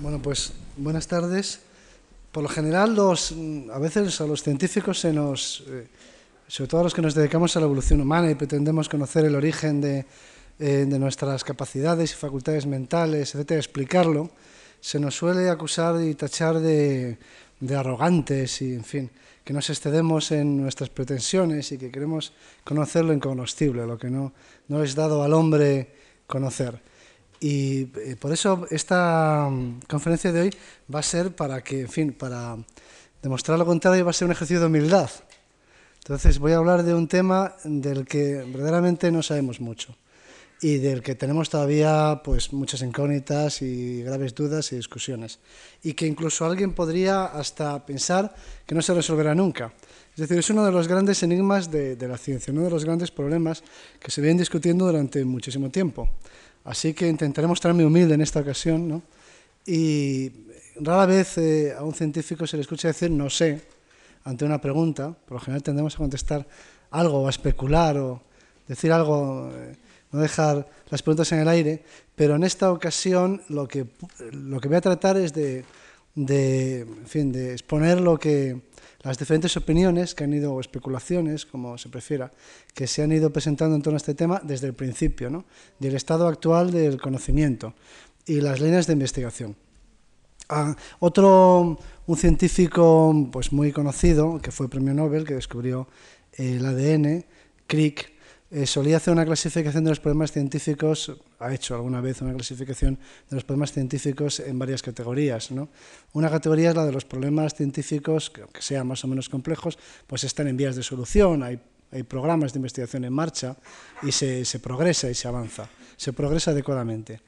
Bueno, pues buenas tardes. Por lo general, los, a veces a los científicos se nos, eh, sobre todo a los que nos dedicamos a la evolución humana y pretendemos conocer el origen de, eh, de nuestras capacidades y facultades mentales, etcétera, explicarlo, se nos suele acusar y tachar de, de arrogantes y, en fin, que nos excedemos en nuestras pretensiones y que queremos conocer lo incognoscible, lo que no, no es dado al hombre conocer. Y eh, por eso esta mm, conferencia de hoy va a ser para que, en fin, para demostrar lo contrario, va a ser un ejercicio de humildad. Entonces voy a hablar de un tema del que verdaderamente no sabemos mucho y del que tenemos todavía pues muchas incógnitas y graves dudas y discusiones y que incluso alguien podría hasta pensar que no se resolverá nunca. Es decir, es uno de los grandes enigmas de, de la ciencia, uno de los grandes problemas que se vienen discutiendo durante muchísimo tiempo. Así que intentaré mostrarme humilde en esta ocasión, ¿no? Y rara vez eh, a un científico se le escucha decir no sé ante una pregunta. Por lo general tendemos a contestar algo, a especular, o decir algo, eh, no dejar las preguntas en el aire. Pero en esta ocasión lo que, lo que voy a tratar es de, en fin, de exponer lo que las diferentes opiniones que han ido, o especulaciones, como se prefiera, que se han ido presentando en torno a este tema desde el principio, ¿no? del estado actual del conocimiento y las líneas de investigación. Ah, otro, un científico pues, muy conocido, que fue premio Nobel, que descubrió el ADN, Crick, eh, solía hacer una clasificación de los problemas científicos, ha hecho alguna vez una clasificación de los problemas científicos en varias categorías. ¿no? Una categoría es la de los problemas científicos, que aunque sean más o menos complejos, pues están en vías de solución, hay, hay programas de investigación en marcha y se, se, progresa y se avanza, se progresa adecuadamente.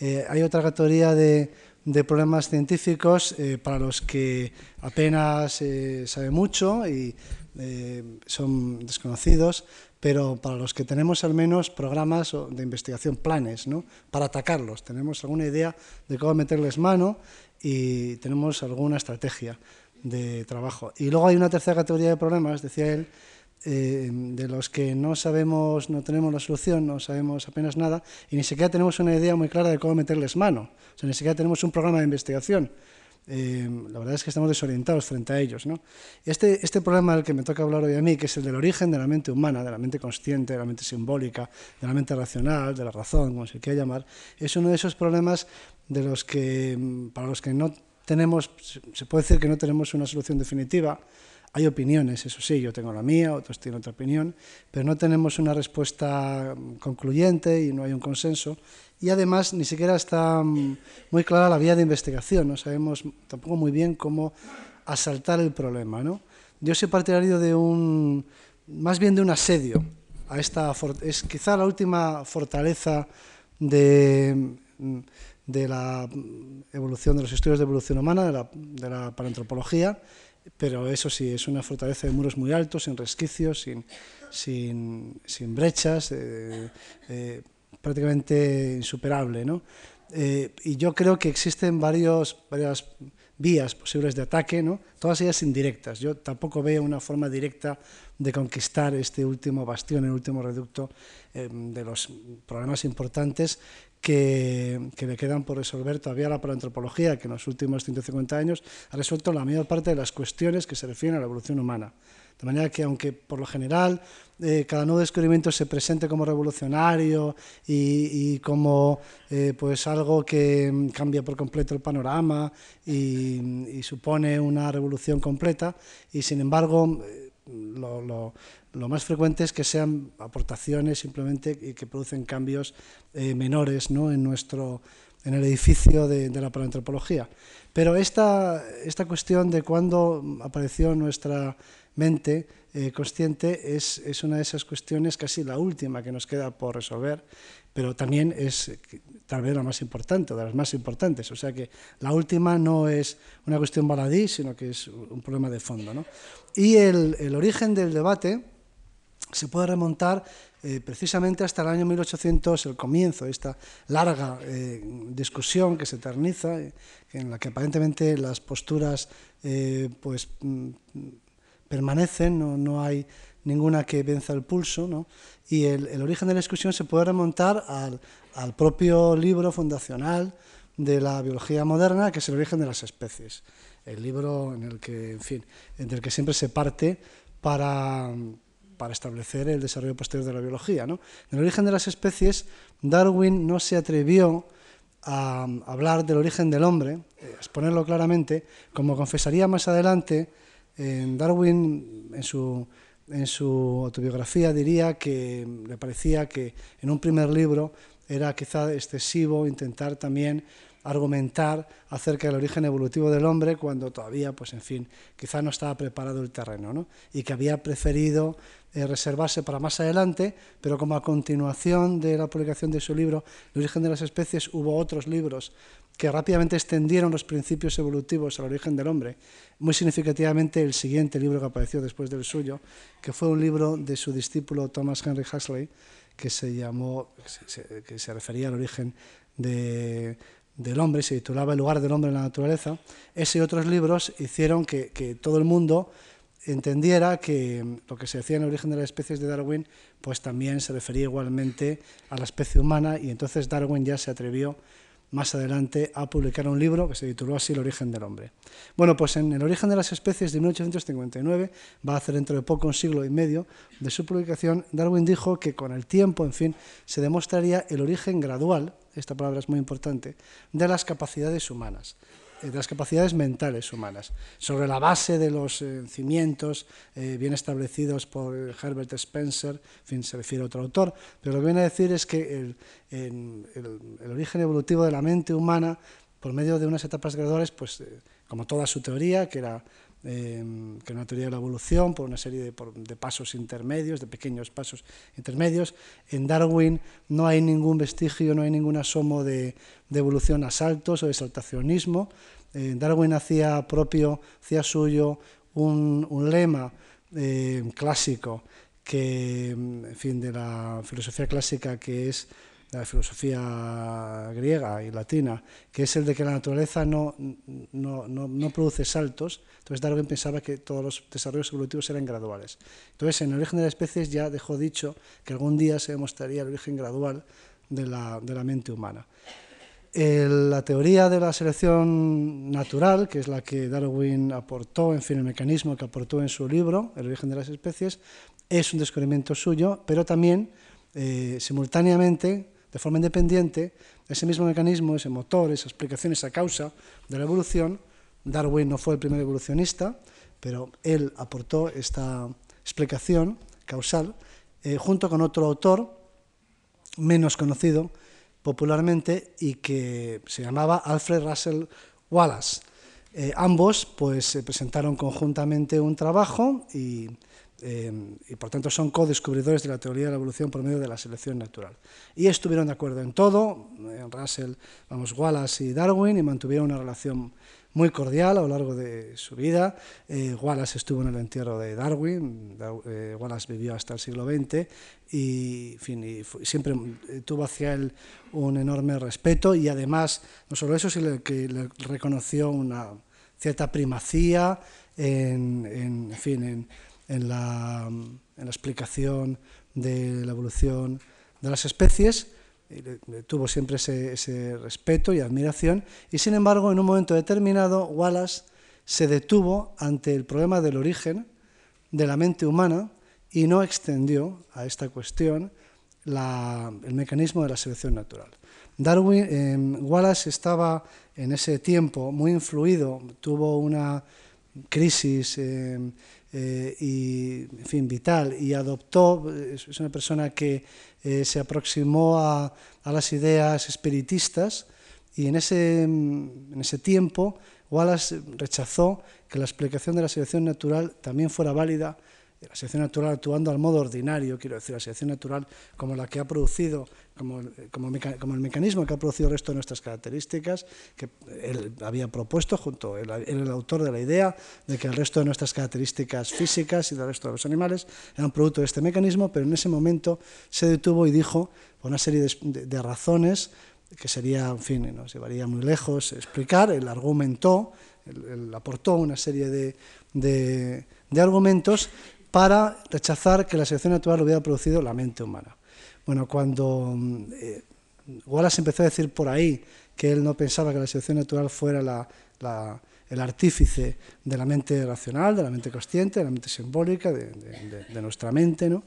Eh, hay otra categoría de, de problemas científicos eh, para los que apenas eh, sabe mucho y eh, son desconocidos, pero para los que tenemos al menos programas de investigación, planes, ¿no? para atacarlos. Tenemos alguna idea de cómo meterles mano y tenemos alguna estrategia de trabajo. Y luego hay una tercera categoría de problemas, decía él, eh, de los que no sabemos, no tenemos la solución, no sabemos apenas nada y ni siquiera tenemos una idea muy clara de cómo meterles mano. O sea, ni siquiera tenemos un programa de investigación. Eh, la verdad es que estamos desorientados frente a ellos. Este, este problema del que me toca hablar hoy a mí, que es el del origen de la mente humana, de la mente consciente, de la mente simbólica, de la mente racional, de la razón, como se quiera llamar, es uno de esos problemas de los que, para los que no tenemos, se puede decir que no tenemos una solución definitiva. Hay opiniones, eso sí, yo tengo la mía, otros tienen otra opinión, pero no tenemos una respuesta concluyente y no hay un consenso y además ni siquiera está mm, muy clara la vía de investigación, no sabemos tampoco muy bien cómo asaltar el problema. ¿no? Yo soy partidario de un, más bien de un asedio a esta, es quizá la última fortaleza de, mm, de la evolución, de los estudios de evolución humana, de la, de la paleantropología, pero eso sí, es una fortaleza de muros muy altos, sin resquicios, sin, sin, sin brechas, eh, eh, prácticamente insuperable. ¿no? Eh, y yo creo que existen varios, varias vías posibles de ataque, ¿no? todas ellas indirectas. Yo tampoco veo una forma directa de conquistar este último bastión, el último reducto eh, de los problemas importantes que, que, le quedan por resolver todavía la paleoantropología, que en los últimos 150 años ha resuelto la mayor parte de las cuestiones que se refieren a la evolución humana. De manera que, aunque por lo general eh, cada nuevo descubrimiento se presente como revolucionario y, y como eh, pues algo que mm, cambia por completo el panorama y, supone una revolución completa, y sin embargo eh, lo, más frecuente es que sean aportaciones simplemente y que producen cambios eh, menores ¿no? en, nuestro, en el edificio de, de la paleoantropología. Pero esta, esta cuestión de cuándo apareció nuestra mente eh, consciente es, es, una de esas cuestiones, casi la última que nos queda por resolver, pero también es tal vez la más importante, de las más importantes. O sea que la última no es una cuestión baladí, sino que es un problema de fondo. ¿no? Y el, el origen del debate se puede remontar eh, precisamente hasta el año 1800, el comienzo de esta larga eh, discusión que se eterniza, en la que aparentemente las posturas pues, mm, permanecen, no, no hay ninguna que venza el pulso, ¿no? y el, el, origen de la discusión se puede remontar al, al propio libro fundacional de la biología moderna, que es el origen de las especies. El libro en el que, en fin, del que siempre se parte para, para establecer el desarrollo posterior de la biología. ¿no? En el origen de las especies, Darwin no se atrevió a hablar del origen del hombre, eh, a exponerlo claramente, como confesaría más adelante, Darwin en su, autobiografía diría que le parecía que en un primer libro era quizá excesivo intentar también argumentar acerca del origen evolutivo del hombre cuando todavía, pues en fin, quizá no estaba preparado el terreno, ¿no? y que había preferido eh, reservarse para más adelante, pero como a continuación de la publicación de su libro El origen de las especies hubo otros libros que rápidamente extendieron los principios evolutivos al origen del hombre, muy significativamente el siguiente libro que apareció después del suyo, que fue un libro de su discípulo Thomas Henry Huxley, que se llamó, que se refería al origen de del hombre, se titulaba El lugar del hombre en la naturaleza, ese y otros libros hicieron que, todo el mundo entendiera que lo que se decía en el origen de las especies de Darwin, pues también se refería igualmente a la especie humana y entonces Darwin ya se atrevió más adelante a publicar un libro que se tituló así El origen del hombre. Bueno, pues en El origen de las especies de 1859, va a hacer dentro de poco un siglo y medio de su publicación, Darwin dijo que con el tiempo, en fin, se demostraría el origen gradual esta palabra es muy importante, de las capacidades humanas, las capacidades mentales humanas, sobre la base de los eh, cimientos eh, bien establecidos por Herbert Spencer, en fin, se refiere a otro autor, pero lo que viene a decir es que el, el origen evolutivo de la mente humana, por medio de unas etapas graduales, pues como toda su teoría, que era Em, que es una teoría de la evolución por una serie de, pasos intermedios, de pequeños pasos intermedios. En Darwin no hay ningún vestigio, no hay ningún asomo de, evolución a saltos o de saltacionismo. Eh, Darwin hacía propio, hacía suyo un, lema eh, clásico que, en fin, de la filosofía clásica que es la filosofía griega y latina, que es el de que la naturaleza no, no, no, produce saltos. Entonces Darwin pensaba que todos los desarrollos evolutivos eran graduales. Entonces en el origen de las especies ya dejó dicho que algún día se demostraría el origen gradual de la, de la mente humana. la teoría de la selección natural, que es la que Darwin aportó, en fin, el mecanismo que aportó en su libro, El origen de las especies, es un descubrimiento suyo, pero también eh, simultáneamente de forma independiente, ese mismo mecanismo, ese motor, esa explicación, esa causa de la evolución, Darwin no fue el primer evolucionista, pero él aportó esta explicación causal eh, junto con otro autor menos conocido popularmente y que se llamaba Alfred Russell Wallace. Eh, ambos pues, presentaron conjuntamente un trabajo y eh, y por tanto son co-descubridores de la teoría de la evolución por medio de la selección natural. Y estuvieron de acuerdo en todo, en eh, Russell, vamos, Wallace y Darwin, y mantuvieron una relación muy cordial a lo largo de su vida. Eh, Wallace estuvo en el entierro de Darwin, Wallace vivió hasta el siglo XX y, siempre tuvo hacia él un enorme respeto y además, no solo eso, sino que le reconoció una cierta primacía en, en fin, en en la, explicación de la evolución de las especies, tuvo siempre ese, respeto y admiración, y sin embargo, en un momento determinado, Wallace se detuvo ante el problema del origen de la mente humana y no extendió a esta cuestión el mecanismo de la selección natural. Darwin, eh, Wallace estaba en ese tiempo muy influido, tuvo una crisis eh, eh, y, en fin, vital. Y adoptó, es una persona que eh, se aproximó a, a, las ideas espiritistas y en ese, en ese tiempo Wallace rechazó que la explicación de la selección natural también fuera válida la selección natural actuando al modo ordinario, quiero decir, la selección natural como la que ha producido, como, como, el mecanismo que ha producido el resto de nuestras características, que él había propuesto junto, él, él el autor de la idea de que el resto de nuestras características físicas y del resto de los animales eran producto de este mecanismo, pero en ese momento se detuvo y dijo, por una serie de, razones, que sería, en fin, nos llevaría muy lejos explicar, él argumentó, él, aportó una serie de, de argumentos para rechazar que la selección natural hubiera producido la mente humana. Bueno, cuando eh, Wallace empezó a decir por ahí que él no pensaba que la selección natural fuera el artífice de la mente racional, de la mente consciente, de la mente simbólica, de, nuestra mente. ¿no?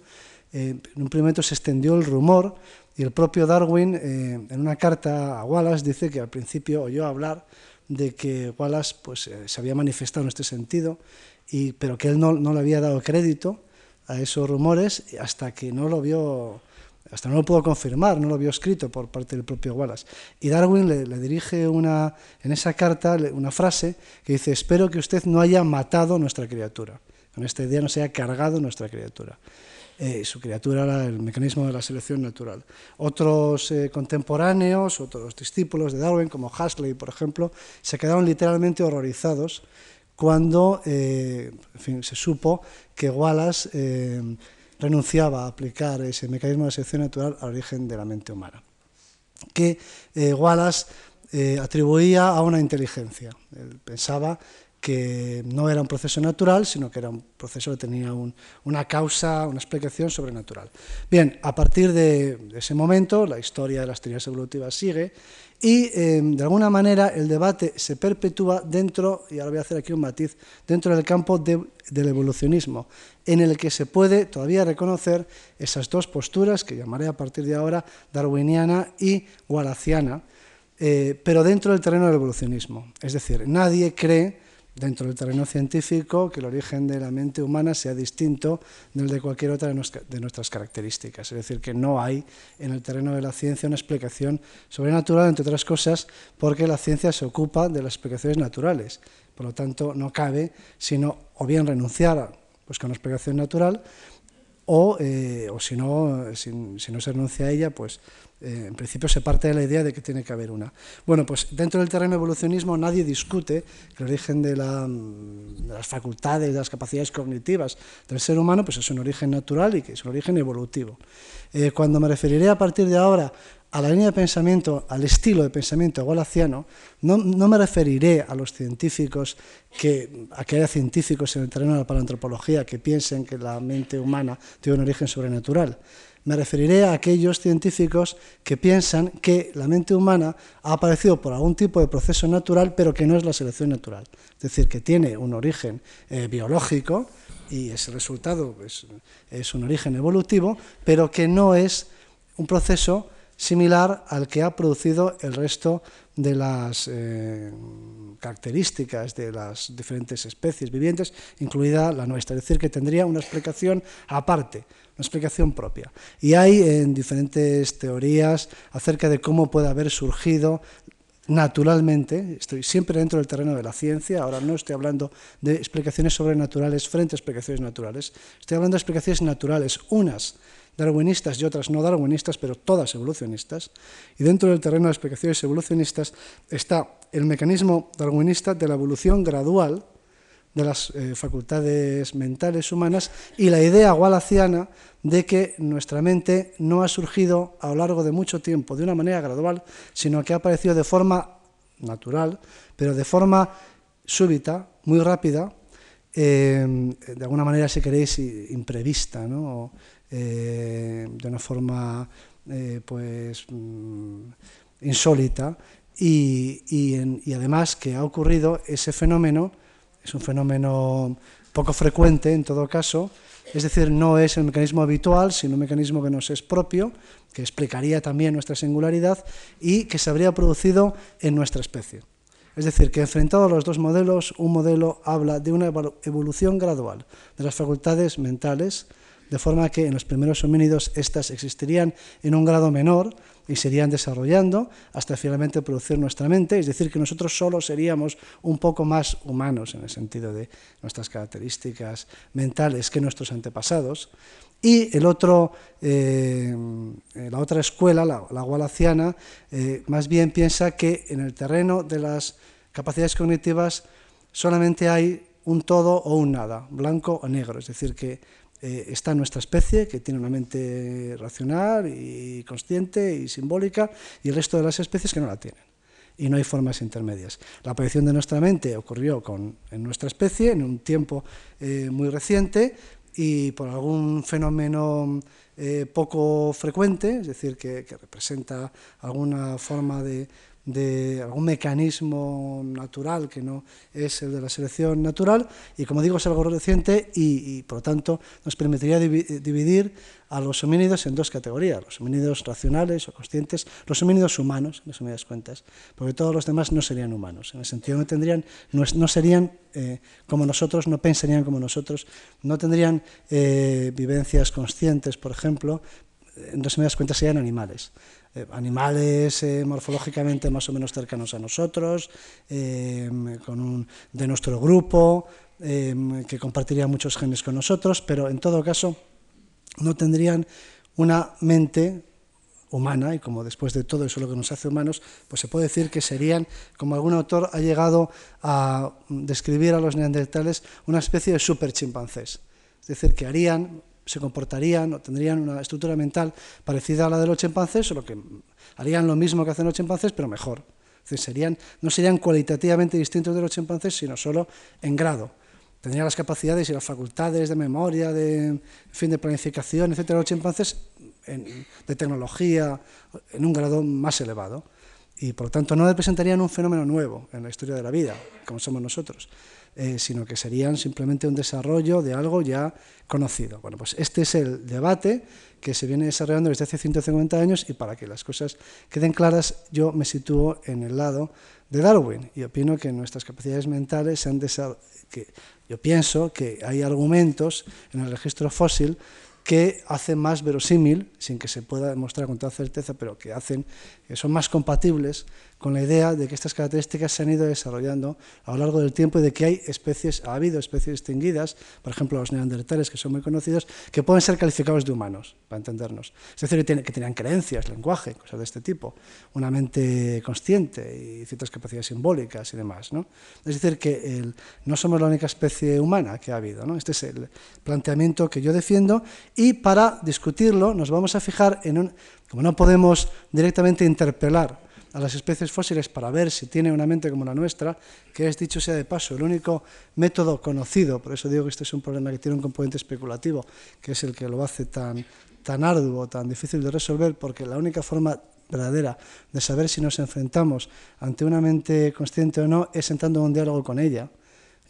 Eh, en un primer momento se extendió el rumor y el propio Darwin, eh, en una carta a Wallace, dice que al principio oyó hablar de que Wallace pues, se había manifestado en este sentido, y, pero que él no, no le había dado crédito a esos rumores hasta que no lo vio hasta no lo pudo confirmar, no lo vio escrito por parte del propio Wallace. Y Darwin le, dirige una, en esa carta una frase que dice, espero que usted no haya matado nuestra criatura, con esta idea no se haya cargado nuestra criatura. Eh, su criatura era el mecanismo de la selección natural. Otros eh, contemporáneos, otros discípulos de Darwin, como Huxley, por ejemplo, se quedaron literalmente horrorizados cuando eh, se supo que Wallace renunciaba a aplicar ese mecanismo de selección natural al origen de la mente humana, que eh, Wallace eh, atribuía a una inteligencia. Él pensaba que no era un proceso natural, sino que era un proceso que tenía una causa, una explicación sobrenatural. Bien, a partir de, ese momento, la historia de las teorías evolutivas sigue y, em, de alguna manera, el debate se perpetúa dentro, y ahora voy a hacer aquí un matiz, dentro del campo del evolucionismo, en el que se puede todavía reconocer esas dos posturas, que llamaré a partir de ahora darwiniana y wallaciana, eh, pero dentro del terreno del evolucionismo. Es decir, nadie cree dentro del terreno científico que el origen de la mente humana sea distinto del de cualquier otra de nuestras características. Es decir, que no hay en el terreno de la ciencia una explicación sobrenatural, entre otras cosas, porque la ciencia se ocupa de las explicaciones naturales. Por lo tanto, no cabe sino o bien renunciar a buscar una explicación natural o, eh, o si, no, si, no se renuncia a ella, pues eh, en principio se parte de la idea de que tiene que haber una. Bueno, pues dentro del terreno evolucionismo nadie discute que el origen de, las facultades, de las capacidades cognitivas del ser humano, pues es un origen natural y que es un origen evolutivo. Eh, cuando me referiré a partir de ahora a la línea de pensamiento, al estilo de pensamiento golaciano, no, me referiré a los científicos, que, a que haya científicos en el terreno de la paleantropología que piensen que la mente humana tiene un origen sobrenatural, me referiré a aquellos científicos que piensan que la mente humana ha aparecido por algún tipo de proceso natural, pero que no es la selección natural. Es decir, que tiene un origen eh, biológico y ese resultado es, un origen evolutivo, pero que no es un proceso similar al que ha producido el resto de las eh, características de las diferentes especies vivientes, incluida la nuestra. Es decir, que tendría una explicación aparte una explicación propia. Y hay en diferentes teorías acerca de cómo puede haber surgido naturalmente, estoy siempre dentro del terreno de la ciencia, ahora no estoy hablando de explicaciones sobrenaturales frente a explicaciones naturales, estoy hablando de explicaciones naturales, unas darwinistas y otras no darwinistas, pero todas evolucionistas, y dentro del terreno de explicaciones evolucionistas está el mecanismo darwinista de la evolución gradual, de las eh, facultades mentales humanas y la idea wallaciana de que nuestra mente no ha surgido a lo largo de mucho tiempo de una manera gradual, sino que ha aparecido de forma natural, pero de forma súbita, muy rápida, eh, de alguna manera, si queréis, imprevista, ¿no? Eh, de una forma pues, mm, insólita, y, y además que ha ocurrido ese fenómeno es un fenómeno poco frecuente en todo caso, es decir, no es el mecanismo habitual, sino un mecanismo que nos es propio, que explicaría también nuestra singularidad y que se habría producido en nuestra especie. Es decir, que enfrentado a los dos modelos, un modelo habla de una evolución gradual de las facultades mentales, de forma que en los primeros homínidos estas existirían en un grado menor y se irían desarrollando hasta finalmente producir nuestra mente, es decir, que nosotros solo seríamos un poco más humanos en el sentido de nuestras características mentales que nuestros antepasados. Y el otro, eh, la otra escuela, la, la eh, más bien piensa que en el terreno de las capacidades cognitivas solamente hay un todo o un nada, blanco o negro, es decir, que eh, está nuestra especie, que tiene una mente racional y consciente y simbólica, y el resto de las especies que no la tienen. Y no hay formas intermedias. La aparición de nuestra mente ocurrió con, en nuestra especie en un tiempo eh, muy reciente y por algún fenómeno eh, poco frecuente, es decir, que, representa alguna forma de, de algún mecanismo natural que no es el de la selección natural y como digo es algo reciente y, por lo tanto nos permitiría dividir a los homínidos en dos categorías, los homínidos racionales o conscientes, los homínidos humanos, en resumidas cuentas, porque todos los demás no serían humanos, en el sentido no tendrían, no, serían eh, como nosotros, no pensarían como nosotros, no tendrían eh, vivencias conscientes, por ejemplo, en resumidas cuentas serían animales. Eh, animales eh, morfológicamente más o menos cercanos a nosotros, em, de nuestro grupo, em, que compartirían muchos genes con nosotros, pero en todo caso no tendrían una mente humana y como después de todo eso lo que nos hace humanos, pues se puede decir que serían, como algún autor ha llegado a describir a los neandertales, una especie de super chimpancés. Es decir, que harían se comportarían o tendrían una estructura mental parecida a la de los chimpancés, lo que harían lo mismo que hacen los chimpancés, pero mejor. serían, no serían cualitativamente distintos de los chimpancés, sino solo en grado. Tendrían las capacidades y las facultades de memoria, de, fin, de planificación, etcétera, los chimpancés, de tecnología, en un grado más elevado. Y por lo tanto no representarían un fenómeno nuevo en la historia de la vida, como somos nosotros. Eh, sino que serían simplemente un desarrollo de algo ya conocido. Bueno, pues este es el debate que se viene desarrollando desde hace 150 años y para que las cosas queden claras, yo me sitúo en el lado de Darwin y opino que nuestras capacidades mentales se han desarrollado, que yo pienso que hay argumentos en el registro fósil que hacen más verosímil, sin que se pueda demostrar con toda certeza, pero que hacen, que son más compatibles con la idea de que estas características se han ido desarrollando a lo largo del tiempo y de que hay especies, ha habido especies distinguidas, por ejemplo los neandertales, que son muy conocidos, que pueden ser calificados de humanos, para entendernos. Es decir, que tenían creencias, lenguaje, cosas de este tipo, una mente consciente y ciertas capacidades simbólicas y demás. ¿no? Es decir, que no somos la única especie humana que ha habido. ¿no? Este es el planteamiento que yo defiendo y para discutirlo nos vamos a fijar en un... Como no podemos directamente interpelar a las especies fósiles para ver si tiene una mente como la nuestra, que es, dicho sea de paso, el único método conocido, por eso digo que este es un problema que tiene un componente especulativo, que es el que lo hace tan, tan arduo, tan difícil de resolver, porque la única forma verdadera de saber si nos enfrentamos ante una mente consciente o no es entrando en un diálogo con ella.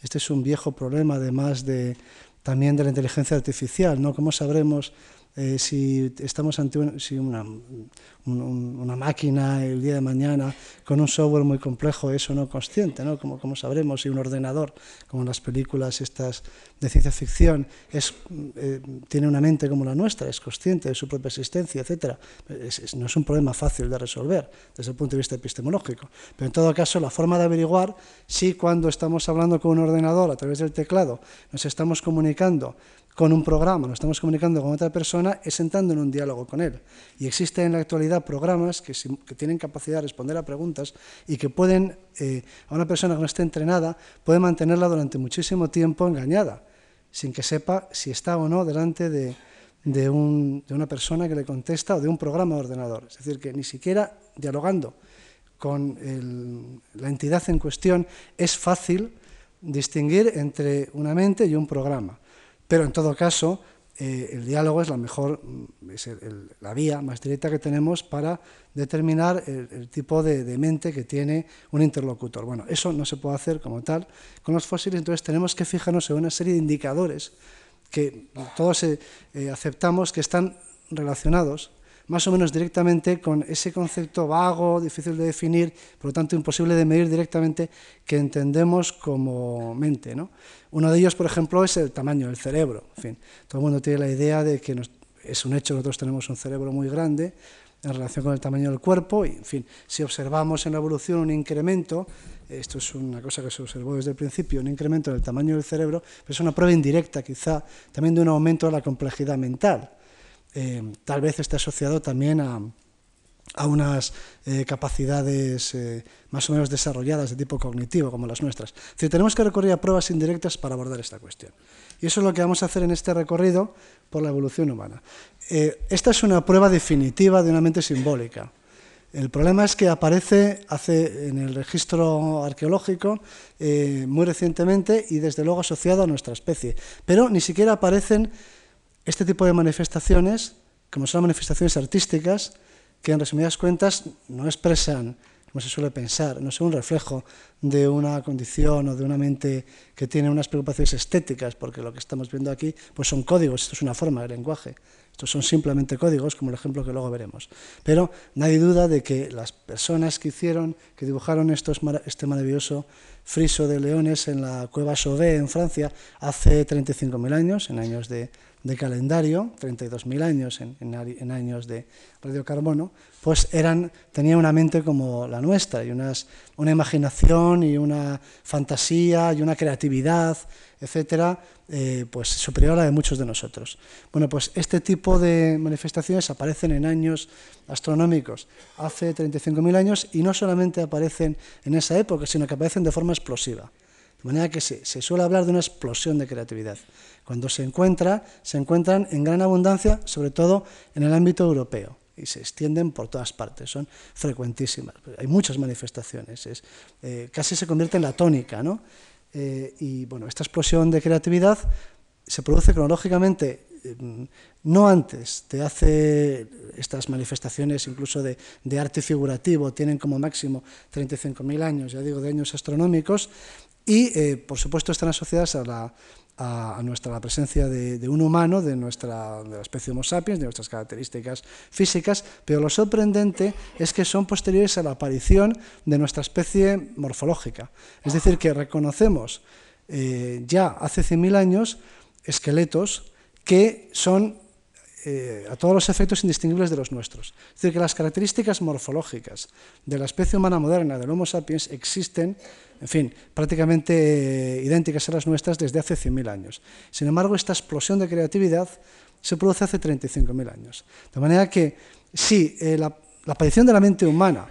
Este es un viejo problema, además de, también de la inteligencia artificial, ¿no? ¿Cómo sabremos eh, si estamos ante una, una, máquina el día de mañana con un software muy complejo, eso no consciente, ¿no? Como, como sabremos si un ordenador, como en las películas estas de ciencia ficción, es, eh, tiene una mente como la nuestra, es consciente de su propia existencia, etc. no es un problema fácil de resolver desde el punto de vista epistemológico. Pero en todo caso, la forma de averiguar si cuando estamos hablando con un ordenador a través del teclado nos estamos comunicando con un programa, nos estamos comunicando con otra persona, es entrando en un diálogo con él. Y existen en la actualidad programas que, tienen capacidad de responder a preguntas y que pueden, eh, a una persona que no esté entrenada, puede mantenerla durante muchísimo tiempo engañada, sin que sepa si está o no delante de, una persona que le contesta o de un programa de ordenador. Es decir, que ni siquiera dialogando con la entidad en cuestión es fácil distinguir entre una mente y un programa. Pero en todo caso, eh, el diálogo es la mejor, es la vía más directa que tenemos para determinar el, tipo de, mente que tiene un interlocutor. Bueno, eso no se puede hacer como tal con los fósiles, entonces tenemos que fijarnos en una serie de indicadores que todos eh, eh, aceptamos que están relacionados más o menos directamente con ese concepto vago, difícil de definir, por lo tanto imposible de medir directamente, que entendemos como mente. ¿no? Uno de ellos, por ejemplo, es el tamaño del cerebro. En fin, todo el mundo tiene la idea de que es un hecho, nosotros tenemos un cerebro muy grande en relación con el tamaño del cuerpo, y en fin, si observamos en la evolución un incremento, esto es una cosa que se observó desde el principio, un incremento en el tamaño del cerebro, pero es una prueba indirecta quizá también de un aumento de la complejidad mental. Eh, tal vez esté asociado también a, unas eh, capacidades eh, más o menos desarrolladas de tipo cognitivo, como las nuestras. Es tenemos que recurrir a pruebas indirectas para abordar esta cuestión. Y eso es lo que vamos a hacer en este recorrido por la evolución humana. esta es una prueba definitiva de una mente simbólica. El problema es que aparece hace, en el registro arqueológico muy recientemente y desde luego asociado a nuestra especie, pero ni siquiera aparecen este tipo de manifestaciones, como son manifestaciones artísticas, que en resumidas cuentas no expresan como se suele pensar, no son un reflejo de una condición o de una mente que tiene unas preocupaciones estéticas, porque lo que estamos viendo aquí pues son códigos, esto es una forma de lenguaje. Estos son simplemente códigos, como el ejemplo que luego veremos. Pero nadie duda de que las personas que hicieron, que dibujaron estos, este maravilloso friso de leones en la cueva Chauvet en Francia hace 35.000 años, en años de, de calendario, 32.000 años en, años de radiocarbono, pues eran, tenían una mente como la nuestra, y unas, una imaginación y una fantasía y una creatividad, etcétera, eh, pues superior a la de muchos de nosotros. Bueno, pues este tipo de manifestaciones aparecen en años astronómicos hace 35.000 años y no solamente aparecen en esa época, sino que aparecen de forma explosiva. De manera que se, se suele hablar de una explosión de creatividad. Cuando se encuentra, se encuentran en gran abundancia, sobre todo en el ámbito europeo, y se extienden por todas partes, son frecuentísimas. Hay muchas manifestaciones, es, eh, casi se convierte en la tónica, ¿no? Eh, y bueno, esta explosión de creatividad se produce cronológicamente eh, no antes de hace estas manifestaciones incluso de, de arte figurativo, tienen como máximo 35.000 años, ya digo, de años astronómicos, y por supuesto están asociadas a la, a, nuestra la presencia de, un humano, de nuestra de la especie Homo sapiens, de nuestras características físicas, pero lo sorprendente es que son posteriores a la aparición de nuestra especie morfológica. Es decir, que reconocemos eh, ya hace 100.000 años esqueletos que son eh, a todos los efectos indistinguibles de los nuestros. Es decir, que las características morfológicas de la especie humana moderna, del Homo sapiens, existen en fin, prácticamente eh, idénticas a las nuestras desde hace 100.000 años. Sin embargo, esta explosión de creatividad se produce hace 35.000 años. De manera que si eh, la, aparición de la mente humana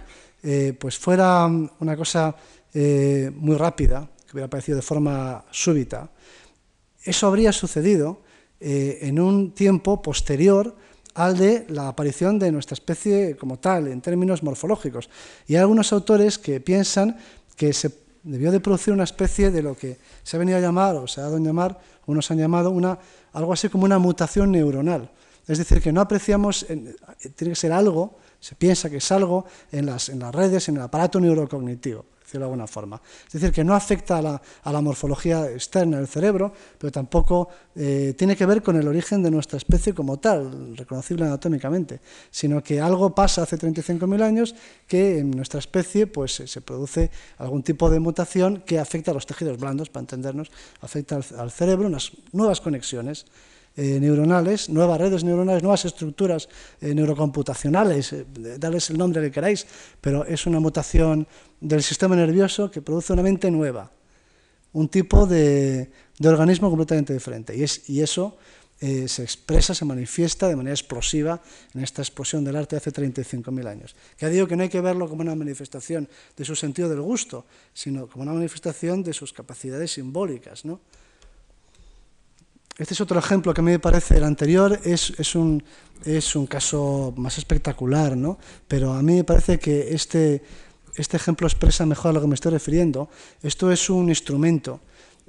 pues fuera una cosa muy rápida, que hubiera aparecido de forma súbita, eso habría sucedido en un tiempo posterior al de la aparición de nuestra especie como tal, en términos morfológicos. Y hay algunos autores que piensan que se debió de producir una especie de lo que se ha venido a llamar, o se ha dado a llamar, unos han llamado, una, algo así como una mutación neuronal. Es decir, que no apreciamos, tiene que ser algo, se piensa que es algo en las, en las redes, en el aparato neurocognitivo de alguna forma. Es decir, que no afecta a la, morfología externa del cerebro, pero tampoco eh, tiene que ver con el origen de nuestra especie como tal, reconocible anatómicamente, sino que algo pasa hace 35.000 años que en nuestra especie pues, se produce algún tipo de mutación que afecta a los tejidos blandos, para entendernos, afecta al cerebro, unas nuevas conexiones. Eh, neuronales, nuevas redes neuronales, nuevas estructuras eh, neurocomputacionales, eh, darles el nombre que queráis, pero es una mutación del sistema nervioso que produce una mente nueva, un tipo de, organismo completamente diferente. Y, es, y eso se expresa, se manifiesta de manera explosiva en esta explosión del arte de hace 35.000 años. Que digo que no hay que verlo como una manifestación de su sentido del gusto, sino como una manifestación de sus capacidades simbólicas, ¿no? Este es otro ejemplo que a mí me parece, el anterior es, es, un, es un caso más espectacular, ¿no? pero a mí me parece que este, este ejemplo expresa mejor a lo que me estoy refiriendo. Esto es un instrumento,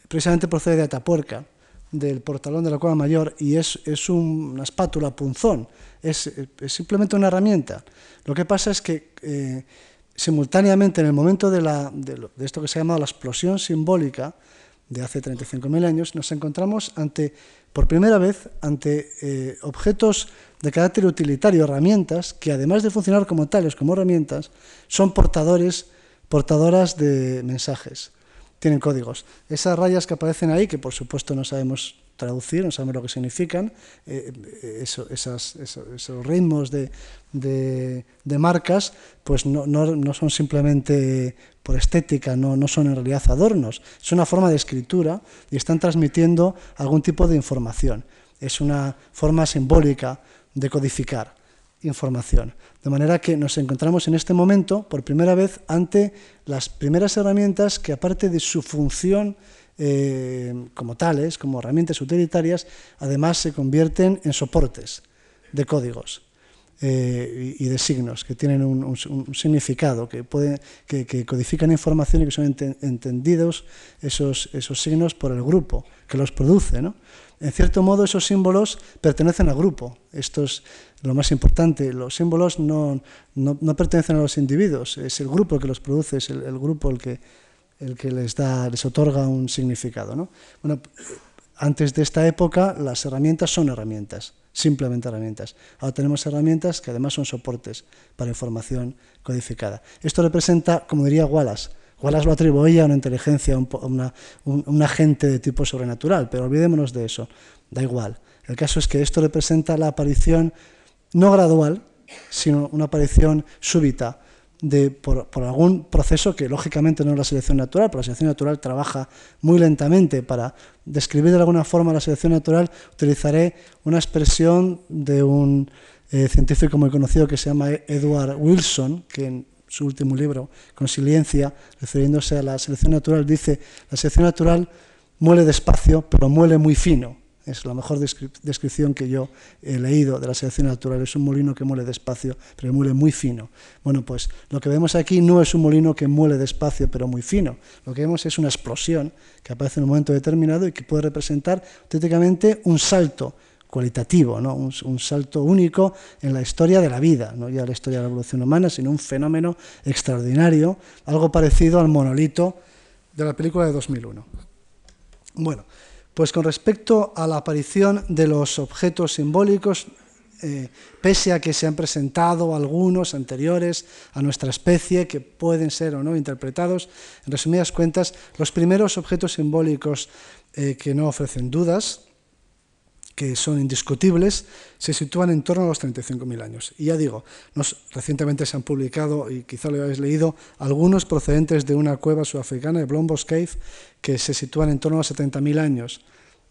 precisamente procede de Atapuerca, del portalón de la Cueva Mayor, y es, es una espátula punzón, es, es, simplemente una herramienta. Lo que pasa es que eh, simultáneamente, en el momento de, la, de, de esto que se ha llamado la explosión simbólica, de hace 35.000 años, nos encontramos ante, por primera vez ante eh, objetos de carácter utilitario, herramientas, que además de funcionar como tales, como herramientas, son portadores, portadoras de mensajes, tienen códigos. Esas rayas que aparecen ahí, que por supuesto no sabemos traducir, no sabemos lo que significan, eh, eh, eso, esos ritmos de, de, de marcas, pues no, no, no, son simplemente por estética, no, no son en realidad adornos, es una forma de escritura y están transmitiendo algún tipo de información. Es una forma simbólica de codificar información. De manera que nos encontramos en este momento, por primera vez, ante las primeras herramientas que, aparte de su función eh, como tales, como herramientas utilitarias, además se convierten en soportes de códigos. eh, y de signos que tienen un, significado, que, pueden, que, codifican información y que son entendidos esos, esos signos por el grupo que los produce. ¿no? En cierto modo, esos símbolos pertenecen al grupo. Esto es lo más importante. Los símbolos no, no, no pertenecen a los individuos, es el grupo que los produce, es el, grupo el que, el que les, da, les otorga un significado. ¿no? Bueno, antes de esta época, las herramientas son herramientas simplemente herramientas. Ahora tenemos herramientas que además son soportes para información codificada. Esto representa, como diría Wallace, Wallace lo atribuía a una inteligencia, un, un, agente de tipo sobrenatural, pero olvidémonos de eso, da igual. El caso es que esto representa la aparición no gradual, sino una aparición súbita de, por, algún proceso que lógicamente no es la selección natural, pero la selección natural trabaja muy lentamente. Para describir de alguna forma la selección natural utilizaré una expresión de un eh, científico muy conocido que se llama Edward Wilson, que en su último libro, Consiliencia, refiriéndose a la selección natural, dice, la selección natural muele despacio, pero muele muy fino. Es la mejor descripción que yo he leído de la selección natural. Es un molino que muele despacio, pero muele muy fino. Bueno, pues lo que vemos aquí no es un molino que muele despacio, pero muy fino. Lo que vemos es una explosión que aparece en un momento determinado y que puede representar auténticamente un salto cualitativo, ¿no? un, un, salto único en la historia de la vida, no ya la historia de la evolución humana, sino un fenómeno extraordinario, algo parecido al monolito de la película de 2001. Bueno, pues con respecto a la aparición de los objetos simbólicos, eh, pese a que se han presentado algunos anteriores a nuestra especie que pueden ser o no interpretados, en resumidas cuentas, los primeros objetos simbólicos eh, que no ofrecen dudas, que son indiscutibles, se sitúan en torno a los 35.000 años. Y ya digo, recientemente se han publicado, y quizá lo hayáis leído, algunos procedentes de una cueva sudafricana, de Blombos Cave, que se sitúan en torno a los 70.000 años.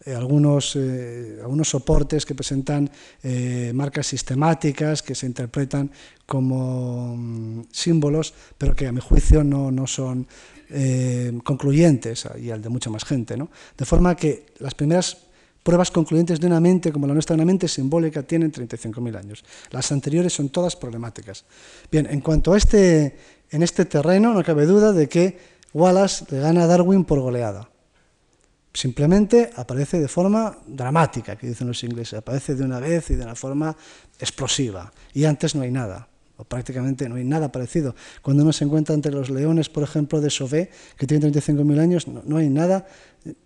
Eh, algunos, eh, algunos soportes que presentan eh, marcas sistemáticas que se interpretan como mm, símbolos, pero que a mi juicio no, no son concluyentes, y al de mucha más gente. ¿no? De forma que las primeras Pruebas concluyentes de una mente como la nuestra, una mente simbólica, tienen 35.000 años. Las anteriores son todas problemáticas. Bien, en cuanto a este, en este terreno, no cabe duda de que Wallace le gana a Darwin por goleada. Simplemente aparece de forma dramática, que dicen los ingleses, aparece de una vez y de una forma explosiva. Y antes no hay nada, o prácticamente no hay nada parecido. Cuando uno se encuentra entre los leones, por ejemplo, de Sauvé, que tiene 35.000 años, no, hay nada,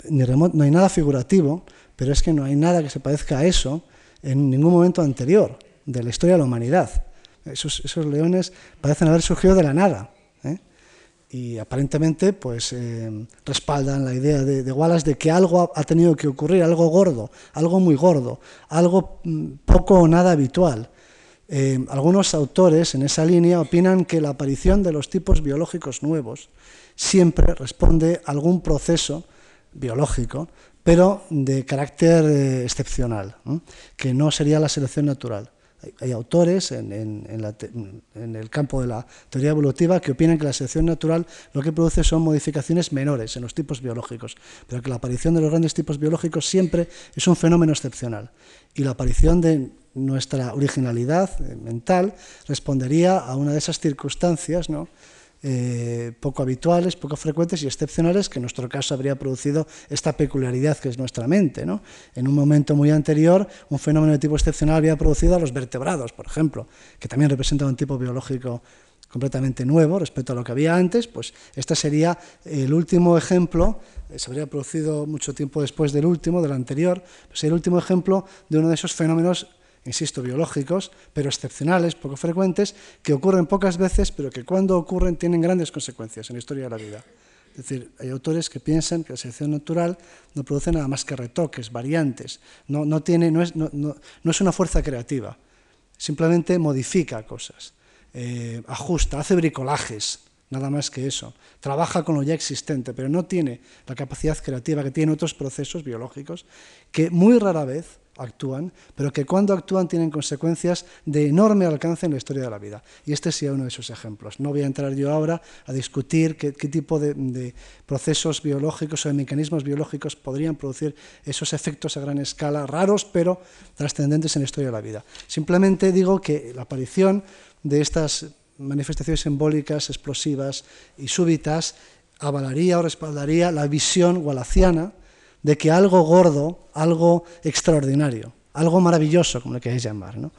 ni no hay nada figurativo, pero es que no hay nada que se parezca a eso en ningún momento anterior de la historia de la humanidad. Esos, leones parecen haber surgido de la nada. ¿eh? Y aparentemente pues, eh, respaldan la idea de, Wallace de que algo ha, tenido que ocurrir, algo gordo, algo muy gordo, algo mm, poco o nada habitual. Eh, algunos autores en esa línea opinan que la aparición de los tipos biológicos nuevos siempre responde a algún proceso biológico pero de carácter eh, excepcional, que no sería la selección natural. Hay, autores en, el campo de la teoría evolutiva que opinan que la selección natural lo que produce son modificaciones menores en los tipos biológicos, pero que la aparición de los grandes tipos biológicos siempre es un fenómeno excepcional. Y la aparición de nuestra originalidad eh, mental respondería a una de esas circunstancias, ¿no? Eh, poco habituales, poco frecuentes y excepcionales que en nuestro caso habría producido esta peculiaridad que es nuestra mente. ¿no? En un momento muy anterior, un fenómeno de tipo excepcional había producido a los vertebrados, por ejemplo, que también representan un tipo biológico completamente nuevo respecto a lo que había antes, pues este sería el último ejemplo, eh, se habría producido mucho tiempo después del último, del anterior, pues el último ejemplo de uno de esos fenómenos insisto, biológicos, pero excepcionales, poco frecuentes, que ocurren pocas veces, pero que cuando ocurren tienen grandes consecuencias en la historia de la vida. Es decir, hay autores que piensan que la selección natural no produce nada más que retoques, variantes, no, no, tiene, no, es, no, no, es una fuerza creativa, simplemente modifica cosas, eh, ajusta, hace bricolajes, nada más que eso. Trabaja con lo ya existente, pero no tiene la capacidad creativa que tienen otros procesos biológicos que muy rara vez actúan, pero que cuando actúan tienen consecuencias de enorme alcance en la historia de la vida. Y este sería uno de esos ejemplos. No voy a entrar yo ahora a discutir qué, tipo de, procesos biológicos o de mecanismos biológicos podrían producir esos efectos a gran escala, raros pero trascendentes en la historia de la vida. Simplemente digo que la aparición de estas manifestaciones simbólicas, explosivas y súbitas avalaría o respaldaría la visión wallaciana de que algo gordo, algo extraordinario, algo maravilloso, como le queréis llamar, ¿no?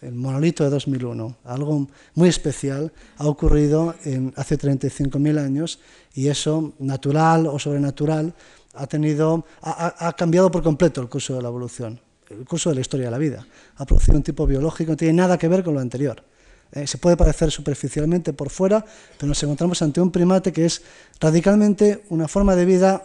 el monolito de 2001, algo muy especial, ha ocurrido en, hace 35.000 años y eso, natural o sobrenatural, ha, tenido, ha, cambiado por completo el curso de la evolución, el curso de la historia de la vida. Ha producido un tipo biológico, no tiene nada que ver con lo anterior. Eh, se puede parecer superficialmente por fuera, pero nos encontramos ante un primate que es radicalmente una forma de vida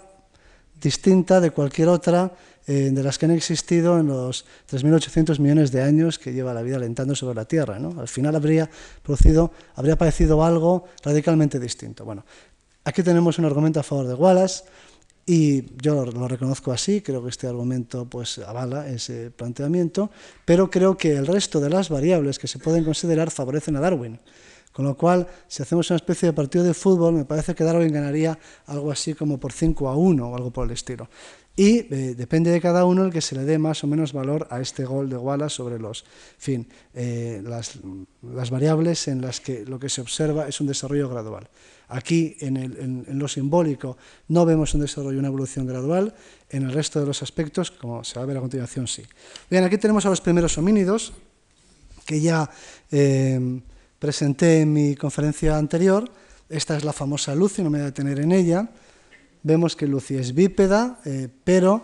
distinta de cualquier otra eh, de las que han existido en los 3.800 millones de años que lleva la vida alentando sobre la Tierra. ¿no? Al final habría producido, habría parecido algo radicalmente distinto. Bueno, aquí tenemos un argumento a favor de Wallace y yo lo reconozco así, creo que este argumento pues avala ese planteamiento, pero creo que el resto de las variables que se pueden considerar favorecen a Darwin. Con lo cual, si hacemos una especie de partido de fútbol, me parece que Darwin ganaría algo así como por 5 a 1 o algo por el estilo. Y eh, depende de cada uno el que se le dé más o menos valor a este gol de Wallace sobre los, fin, eh, las, variables en las que lo que se observa es un desarrollo gradual. Aquí, en, lo simbólico, no vemos un desarrollo, una evolución gradual. En el resto de los aspectos, como se va a ver a continuación, sí. Bien, aquí tenemos a los primeros homínidos, que ya... Eh, presenté en mi conferencia anterior. Esta es la famosa Lucy, no me voy a detener en ella. Vemos que Lucy es bípeda, eh, pero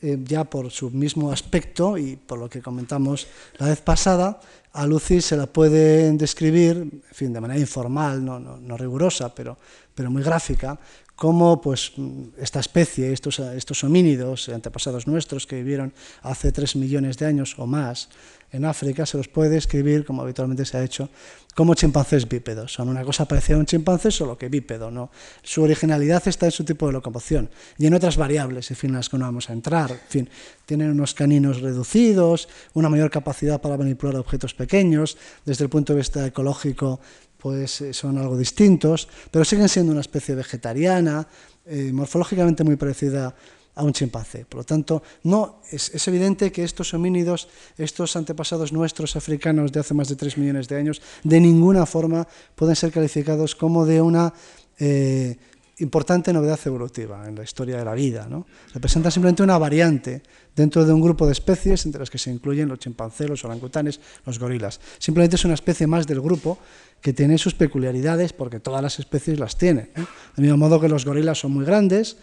eh, ya por su mismo aspecto y por lo que comentamos la vez pasada, a Lucy se la puede describir, en fin, de manera informal, no, no, rigurosa, pero, pero muy gráfica, como pues, esta especie, estos, estos homínidos, antepasados nuestros que vivieron hace tres millones de años o más, en África se los puede describir, como habitualmente se ha hecho, como chimpancés bípedos. Son una cosa parecida a un chimpancé, solo que bípedo. ¿no? Su originalidad está en su tipo de locomoción y en otras variables, en fin, las que no vamos a entrar. En fin, tienen unos caninos reducidos, una mayor capacidad para manipular objetos pequeños. Desde el punto de vista ecológico, pues eh, son algo distintos, pero siguen siendo una especie vegetariana, eh, morfológicamente muy parecida a un chimpancé. Por lo tanto, no, es, evidente que estos homínidos, estos antepasados nuestros africanos de hace más de 3 millones de años, de ninguna forma pueden ser calificados como de una eh, importante novedad evolutiva en la historia de la vida. ¿no? Representan simplemente una variante dentro de un grupo de especies entre las que se incluyen los chimpancés, los orangutanes, los gorilas. Simplemente es una especie más del grupo que tiene sus peculiaridades porque todas las especies las tienen. ¿eh? Del mismo modo que los gorilas son muy grandes,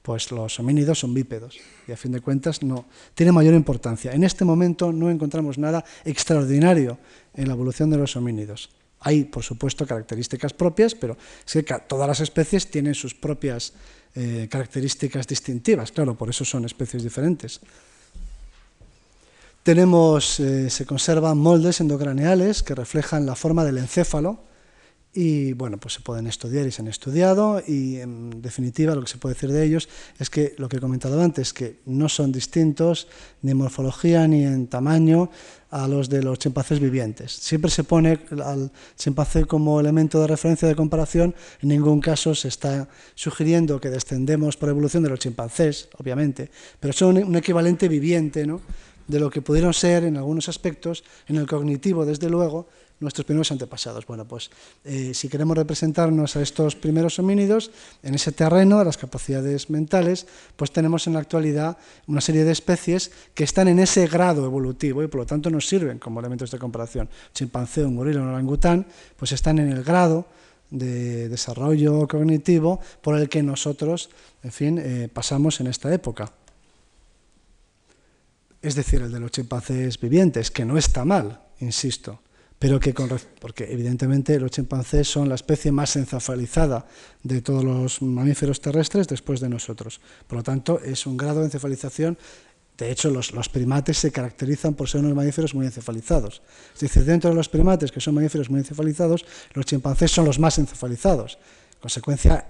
pues los homínidos son bípedos y a fin de cuentas no tiene mayor importancia. En este momento no encontramos nada extraordinario en la evolución de los homínidos. Hay, por supuesto, características propias, pero es que todas las especies tienen sus propias eh, características distintivas, claro, por eso son especies diferentes. Tenemos, eh, se conservan moldes endocraneales que reflejan la forma del encéfalo, y bueno, pues se pueden estudiar y se han estudiado y en definitiva lo que se puede decir de ellos es que lo que he comentado antes, que no son distintos ni en morfología ni en tamaño a los de los chimpancés vivientes. Siempre se pone al chimpancé como elemento de referencia de comparación, en ningún caso se está sugiriendo que descendemos por evolución de los chimpancés, obviamente, pero son un equivalente viviente ¿no? de lo que pudieron ser en algunos aspectos, en el cognitivo desde luego, nuestros primeros antepasados. Bueno, pues eh, si queremos representarnos a estos primeros homínidos en ese terreno de las capacidades mentales, pues tenemos en la actualidad una serie de especies que están en ese grado evolutivo y por lo tanto nos sirven como elementos de comparación. Chimpancé, un gorila, un orangután, pues están en el grado de desarrollo cognitivo por el que nosotros, en fin, eh, pasamos en esta época. Es decir, el de los chimpancés vivientes, que no está mal, insisto pero que con, porque evidentemente los chimpancés son la especie más encefalizada de todos los mamíferos terrestres después de nosotros. Por lo tanto, es un grado de encefalización. De hecho, los, los primates se caracterizan por ser unos mamíferos muy encefalizados. Es decir, dentro de los primates, que son mamíferos muy encefalizados, los chimpancés son los más encefalizados. En consecuencia,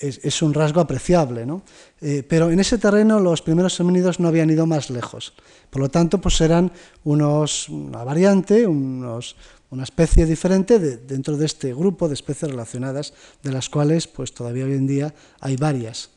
es, un rasgo apreciable. ¿no? Eh, pero en ese terreno los primeros homínidos no habían ido más lejos. Por lo tanto, pues eran unos, una variante, unos, una especie diferente dentro de este grupo de especies relacionadas, de las cuales pues todavía hoy en día hay varias.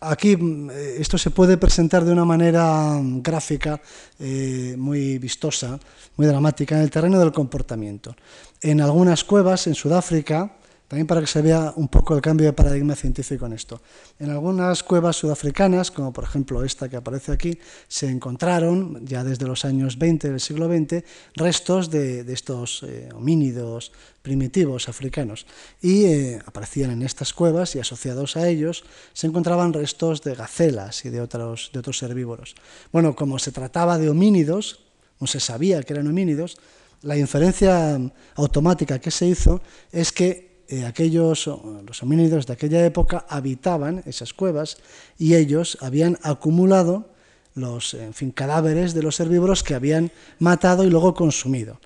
Aquí mm, esto se puede presentar de una manera gráfica eh, muy vistosa, muy dramática, en el terreno del comportamiento. En algunas cuevas en Sudáfrica, también para que se vea un poco el cambio de paradigma científico en esto. En algunas cuevas sudafricanas, como por ejemplo esta que aparece aquí, se encontraron, ya desde los años 20 del siglo XX, restos de, estos eh, homínidos primitivos africanos. Y eh, aparecían en estas cuevas y asociados a ellos se encontraban restos de gacelas y de otros, de otros herbívoros. Bueno, como se trataba de homínidos, no se sabía que eran homínidos, la inferencia automática que se hizo es que eh, aquellos, los homínidos de aquella época habitaban esas cuevas y ellos habían acumulado los en fin, cadáveres de los herbívoros que habían matado y luego consumido.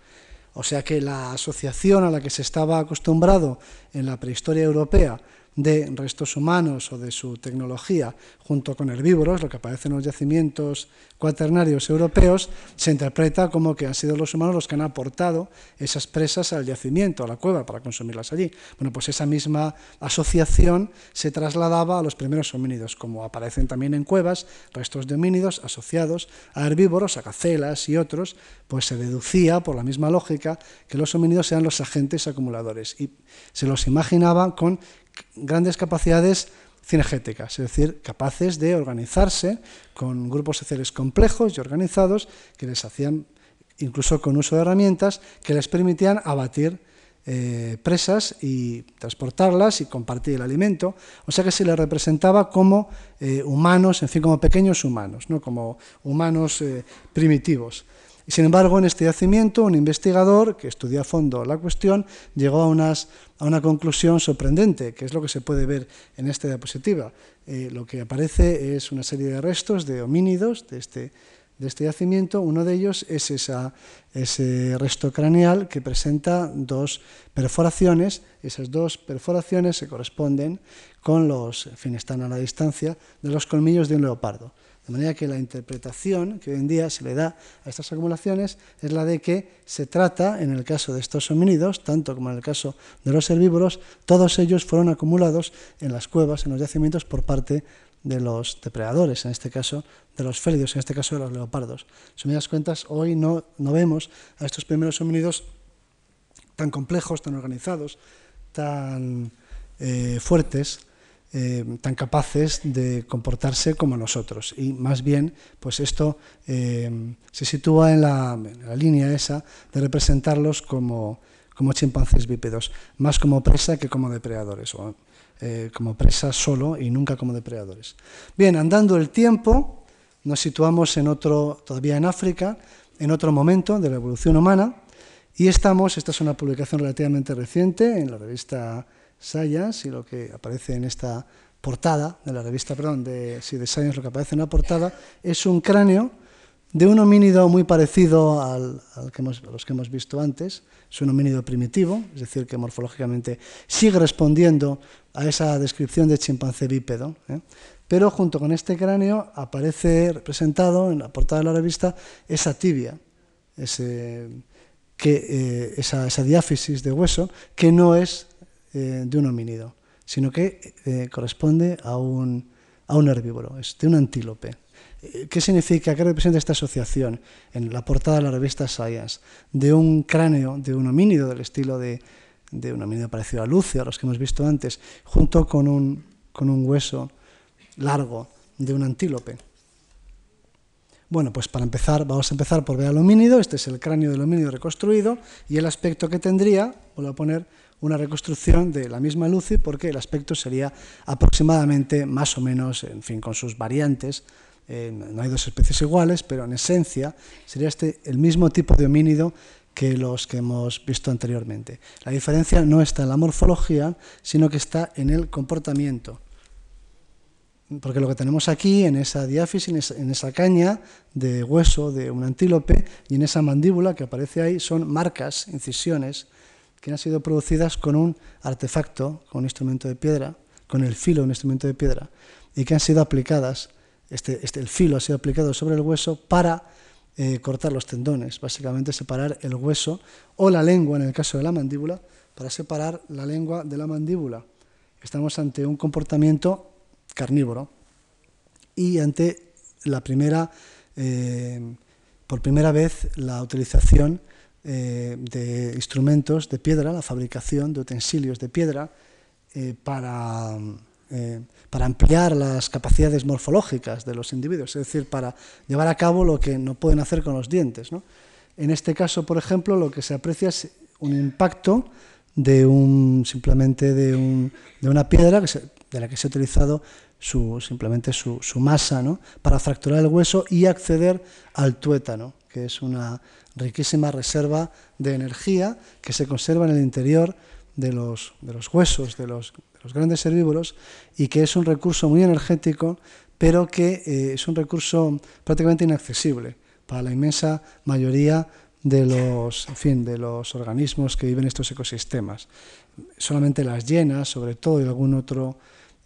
O sea que la asociación a la que se estaba acostumbrado en la prehistoria europea de restos humanos o de su tecnología junto con herbívoros, lo que aparece en los yacimientos cuaternarios europeos, se interpreta como que han sido los humanos los que han aportado esas presas al yacimiento, a la cueva, para consumirlas allí. Bueno, pues esa misma asociación se trasladaba a los primeros homínidos, como aparecen también en cuevas restos de homínidos asociados a herbívoros, a gacelas y otros, pues se deducía por la misma lógica que los homínidos eran los agentes acumuladores y se los imaginaba con grandes capacidades cinegéticas, es decir, capaces de organizarse con grupos sociales complejos y organizados que les hacían, incluso con uso de herramientas, que les permitían abatir eh, presas y transportarlas y compartir el alimento. O sea que se les representaba como eh, humanos, en fin, como pequeños humanos, ¿no? como humanos eh, primitivos. Sin embargo, en este yacimiento, un investigador que estudió a fondo la cuestión llegó a, una conclusión sorprendente, que es lo que se puede ver en esta diapositiva. Eh, lo que aparece es una serie de restos de homínidos de este, este yacimiento. Uno de ellos es ese resto craneal que presenta dos perforaciones. Esas dos perforaciones se corresponden con los, en fin, están a la distancia de los colmillos de un leopardo. De manera que la interpretación que hoy en día se le da a estas acumulaciones es la de que se trata, en el caso de estos homínidos, tanto como en el caso de los herbívoros, todos ellos fueron acumulados en las cuevas, en los yacimientos, por parte de los depredadores, en este caso de los félidos, en este caso de los leopardos. Si cuentas, hoy no, no vemos a estos primeros homínidos tan complejos, tan organizados, tan eh, fuertes, eh, tan capaces de comportarse como nosotros. Y más bien, pues esto eh, se sitúa en la, línea esa de representarlos como, como chimpancés bípedos, más como presa que como depredadores, o eh, como presa solo y nunca como depredadores. Bien, andando el tiempo, nos situamos en otro, todavía en África, en otro momento de la evolución humana, y estamos, esta es una publicación relativamente reciente en la revista Science y lo que aparece en esta portada de la revista, perdón, de, sí, de Science, lo que aparece en la portada es un cráneo de un homínido muy parecido al, que a los que hemos visto antes. Es un homínido primitivo, es decir, que morfológicamente sigue respondiendo a esa descripción de chimpancé bípedo. ¿eh? Pero junto con este cráneo aparece representado en la portada de la revista esa tibia, ese, eh, esa, esa diáfisis de hueso, que no es eh, de un homínido, sino que eh, corresponde a un, a un herbívoro, es de un antílope. Eh, ¿Qué significa? ¿Qué representa esta asociación en la portada de la revista Science? De un cráneo de un homínido del estilo de, de un homínido parecido a Lucio, a los que hemos visto antes, junto con un, con un hueso largo de un antílope. Bueno, pues para empezar, vamos a empezar por ver al homínido. Este es el cráneo del homínido reconstruido y el aspecto que tendría, vuelvo a poner una reconstrucción de la misma Lucy porque el aspecto sería aproximadamente más o menos, en fin, con sus variantes. Eh, no hay dos especies iguales, pero en esencia sería este el mismo tipo de homínido que los que hemos visto anteriormente. La diferencia no está en la morfología, sino que está en el comportamiento. Porque lo que tenemos aquí, en esa diáfisis, en esa caña de hueso de un antílope y en esa mandíbula que aparece ahí, son marcas, incisiones, que han sido producidas con un artefacto, con un instrumento de piedra, con el filo de un instrumento de piedra, y que han sido aplicadas, este, este el filo ha sido aplicado sobre el hueso para eh, cortar los tendones, básicamente separar el hueso o la lengua, en el caso de la mandíbula, para separar la lengua de la mandíbula. Estamos ante un comportamiento carnívoro y ante la primera, eh, por primera vez, la utilización eh, de instrumentos de piedra, la fabricación de utensilios de piedra eh, para, para ampliar las capacidades morfológicas de los individuos, es decir, para llevar a cabo lo que no pueden hacer con los dientes. En este caso, por ejemplo, lo que se aprecia es un impacto de un, simplemente de, un, de una piedra que de la que se ha utilizado su, simplemente su, su masa ¿no? para fracturar el hueso y acceder al tuétano, que es una riquísima reserva de energía que se conserva en el interior de los, de los huesos de los, de los, grandes herbívoros y que es un recurso muy energético, pero que eh, es un recurso prácticamente inaccesible para la inmensa mayoría de los, en fin, de los organismos que viven en estos ecosistemas. Solamente las llenas, sobre todo, y algún otro,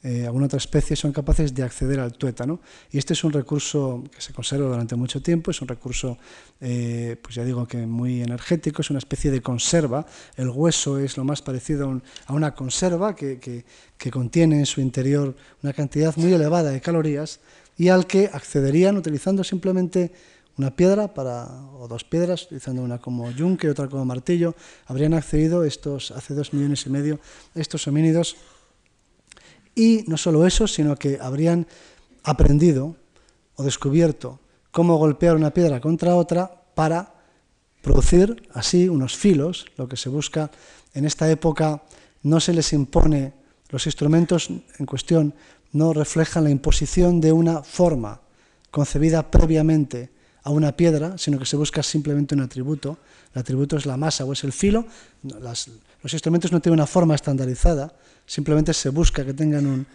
eh, alguna otra especie son capaces de acceder al tuétano. Y este es un recurso que se conserva durante mucho tiempo, es un recurso, eh, pues ya digo que muy energético, es una especie de conserva. El hueso es lo más parecido a, una conserva que, que, que contiene en su interior una cantidad muy elevada de calorías y al que accederían utilizando simplemente una piedra para, o dos piedras, utilizando una como yunque y otra como martillo, habrían accedido estos, hace dos millones y medio estos homínidos. Y no solo eso, sino que habrían aprendido o descubierto cómo golpear una piedra contra otra para producir así unos filos. Lo que se busca en esta época no se les impone, los instrumentos en cuestión no reflejan la imposición de una forma concebida previamente a una piedra, sino que se busca simplemente un atributo. El atributo es la masa o es el filo. Los instrumentos no tienen una forma estandarizada, simplemente se busca que tengan un,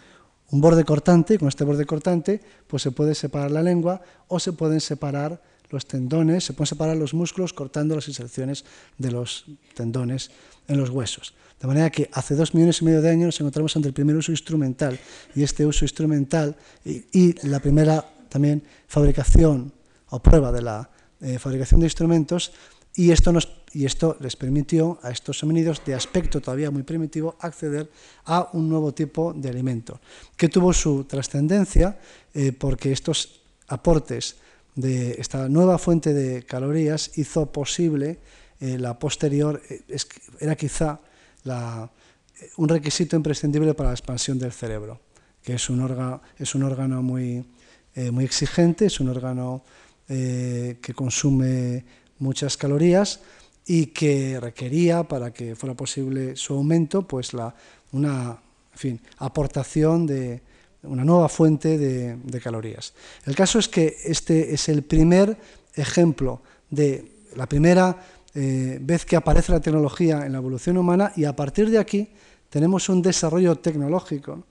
borde cortante y con este borde cortante pues se puede separar la lengua o se pueden separar los tendones, se pueden separar los músculos cortando las inserciones de los tendones en los huesos. De manera que hace dos millones y medio de años nos encontramos ante el primer uso instrumental y este uso instrumental y la primera también fabricación o prueba de la eh, fabricación de instrumentos y esto, nos, y esto les permitió a estos homínidos de aspecto todavía muy primitivo acceder a un nuevo tipo de alimento, que tuvo su trascendencia eh, porque estos aportes de esta nueva fuente de calorías hizo posible eh, la posterior, era quizá un requisito imprescindible para la expansión del cerebro, que es un órgano, es un órgano muy, muy exigente, es un órgano eh, que consume muchas calorías y que requería, para que fuera posible su aumento, pues la, una fin, aportación de una nueva fuente de, calorías. El caso es que este es el primer ejemplo de la primera eh, vez que aparece la tecnología en la evolución humana y a partir de aquí tenemos un desarrollo tecnológico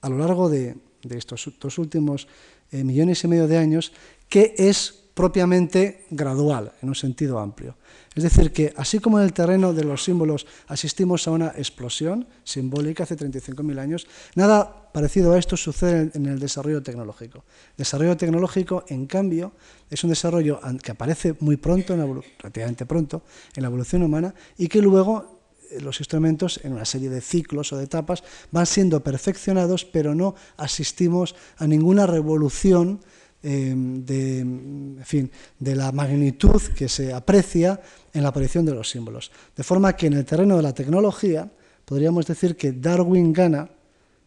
a lo largo de, estos dos últimos eh, millones y medio de años que es propiamente gradual, en un sentido amplio. Es decir, que así como en el terreno de los símbolos asistimos a una explosión simbólica hace 35.000 años, nada parecido a esto sucede en el desarrollo tecnológico. El desarrollo tecnológico, en cambio, es un desarrollo que aparece muy pronto, relativamente pronto, en la evolución humana y que luego eh, los instrumentos en una serie de ciclos o de etapas van siendo perfeccionados, pero no asistimos a ninguna revolución Em, de, en fin, de la magnitud que se aprecia en la aparición de los símbolos. De forma que en el terreno de la tecnología podríamos decir que Darwin gana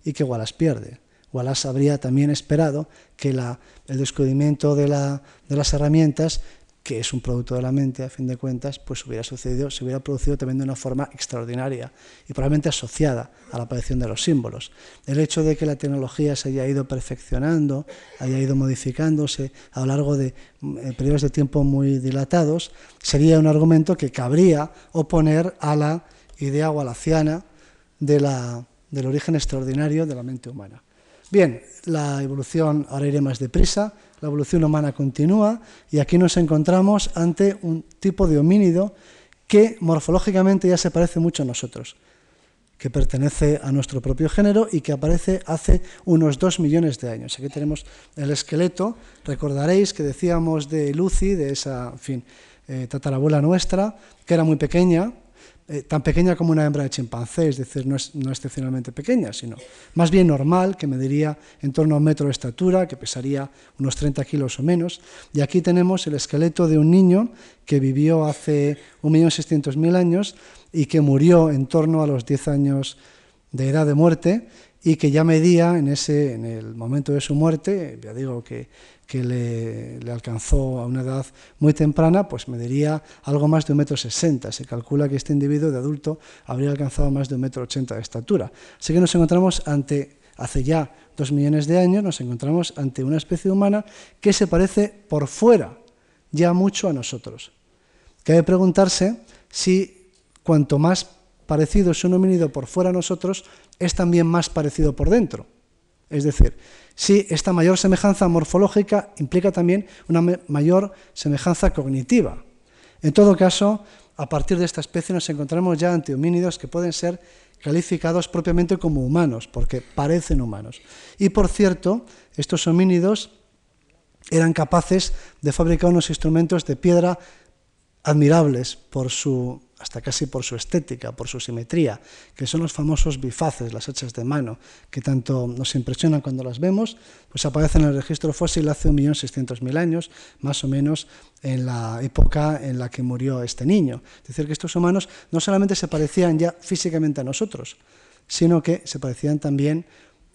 y que Wallace pierde. Wallace habría también esperado que la, el descubrimiento de, la, de las herramientas que es un producto de la mente, a fin de cuentas, pues hubiera sucedido, se hubiera producido también de una forma extraordinaria y probablemente asociada a la aparición de los símbolos. El hecho de que la tecnología se haya ido perfeccionando, haya ido modificándose a lo largo de eh, periodos de tiempo muy dilatados, sería un argumento que cabría oponer a la idea walaciana de la, del origen extraordinario de la mente humana. Bien, la evolución ahora iré más deprisa la evolución humana continúa y aquí nos encontramos ante un tipo de homínido que morfológicamente ya se parece mucho a nosotros, que pertenece a nuestro propio género y que aparece hace unos dos millones de años. Aquí tenemos el esqueleto, recordaréis que decíamos de Lucy, de esa, fin, eh, tatarabuela nuestra, que era muy pequeña, eh, tan pequeña como una hembra de chimpancé, es decir, no, es, no excepcionalmente pequeña, sino más bien normal, que mediría en torno a un metro de estatura, que pesaría unos 30 kilos o menos. Y aquí tenemos el esqueleto de un niño que vivió hace 1.600.000 años y que murió en torno a los 10 años de edad de muerte y que ya medía en, ese, en el momento de su muerte, ya digo que que le, alcanzó a una edad muy temprana, pues mediría algo más de un metro sesenta. Se calcula que este individuo de adulto habría alcanzado más de un metro ochenta de estatura. Así que nos encontramos ante, hace ya dos millones de años, nos encontramos ante una especie humana que se parece por fuera ya mucho a nosotros. Cabe preguntarse si cuanto más parecido es un homínido por fuera a nosotros, es también más parecido por dentro. Es decir, si esta mayor semejanza morfológica implica también una mayor semejanza cognitiva. En todo caso, a partir de esta especie nos encontramos ya ante homínidos que pueden ser calificados propiamente como humanos, porque parecen humanos. Y por cierto, estos homínidos eran capaces de fabricar unos instrumentos de piedra admirables por su hasta casi por su estética, por su simetría, que son los famosos bifaces, las hachas de mano, que tanto nos impresionan cuando las vemos, pues aparecen en el registro fósil hace 1.600.000 años, más o menos en la época en la que murió este niño. Es decir, que estos humanos no solamente se parecían ya físicamente a nosotros, sino que se parecían también,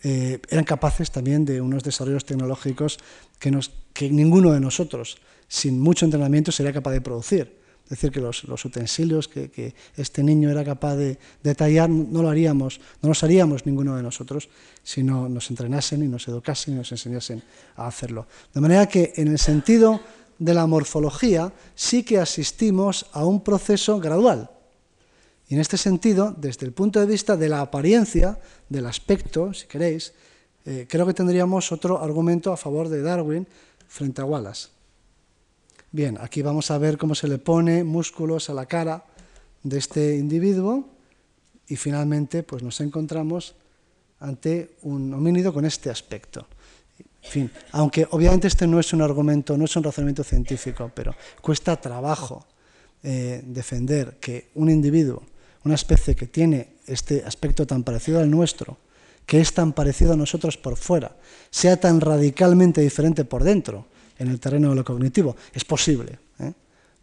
eh, eran capaces también de unos desarrollos tecnológicos que, nos, que ninguno de nosotros, sin mucho entrenamiento, sería capaz de producir. Es decir, que los, utensilios que, este niño era capaz de, tallar no lo haríamos, no los haríamos ninguno de nosotros si no nos entrenasen y nos educasen y nos enseñasen a hacerlo. De manera que en el sentido de la morfología sí que asistimos a un proceso gradual. Y en este sentido, desde el punto de vista de la apariencia, del aspecto, si queréis, eh, creo que tendríamos otro argumento a favor de Darwin frente a Wallace. Bien, aquí vamos a ver cómo se le pone músculos a la cara de este individuo y finalmente pues nos encontramos ante un homínido con este aspecto. Fin, aunque obviamente este no es un argumento, no es un razonamiento científico, pero cuesta trabajo eh, defender que un individuo, una especie que tiene este aspecto tan parecido al nuestro, que es tan parecido a nosotros por fuera, sea tan radicalmente diferente por dentro, en el terreno de lo cognitivo. Es posible. ¿eh?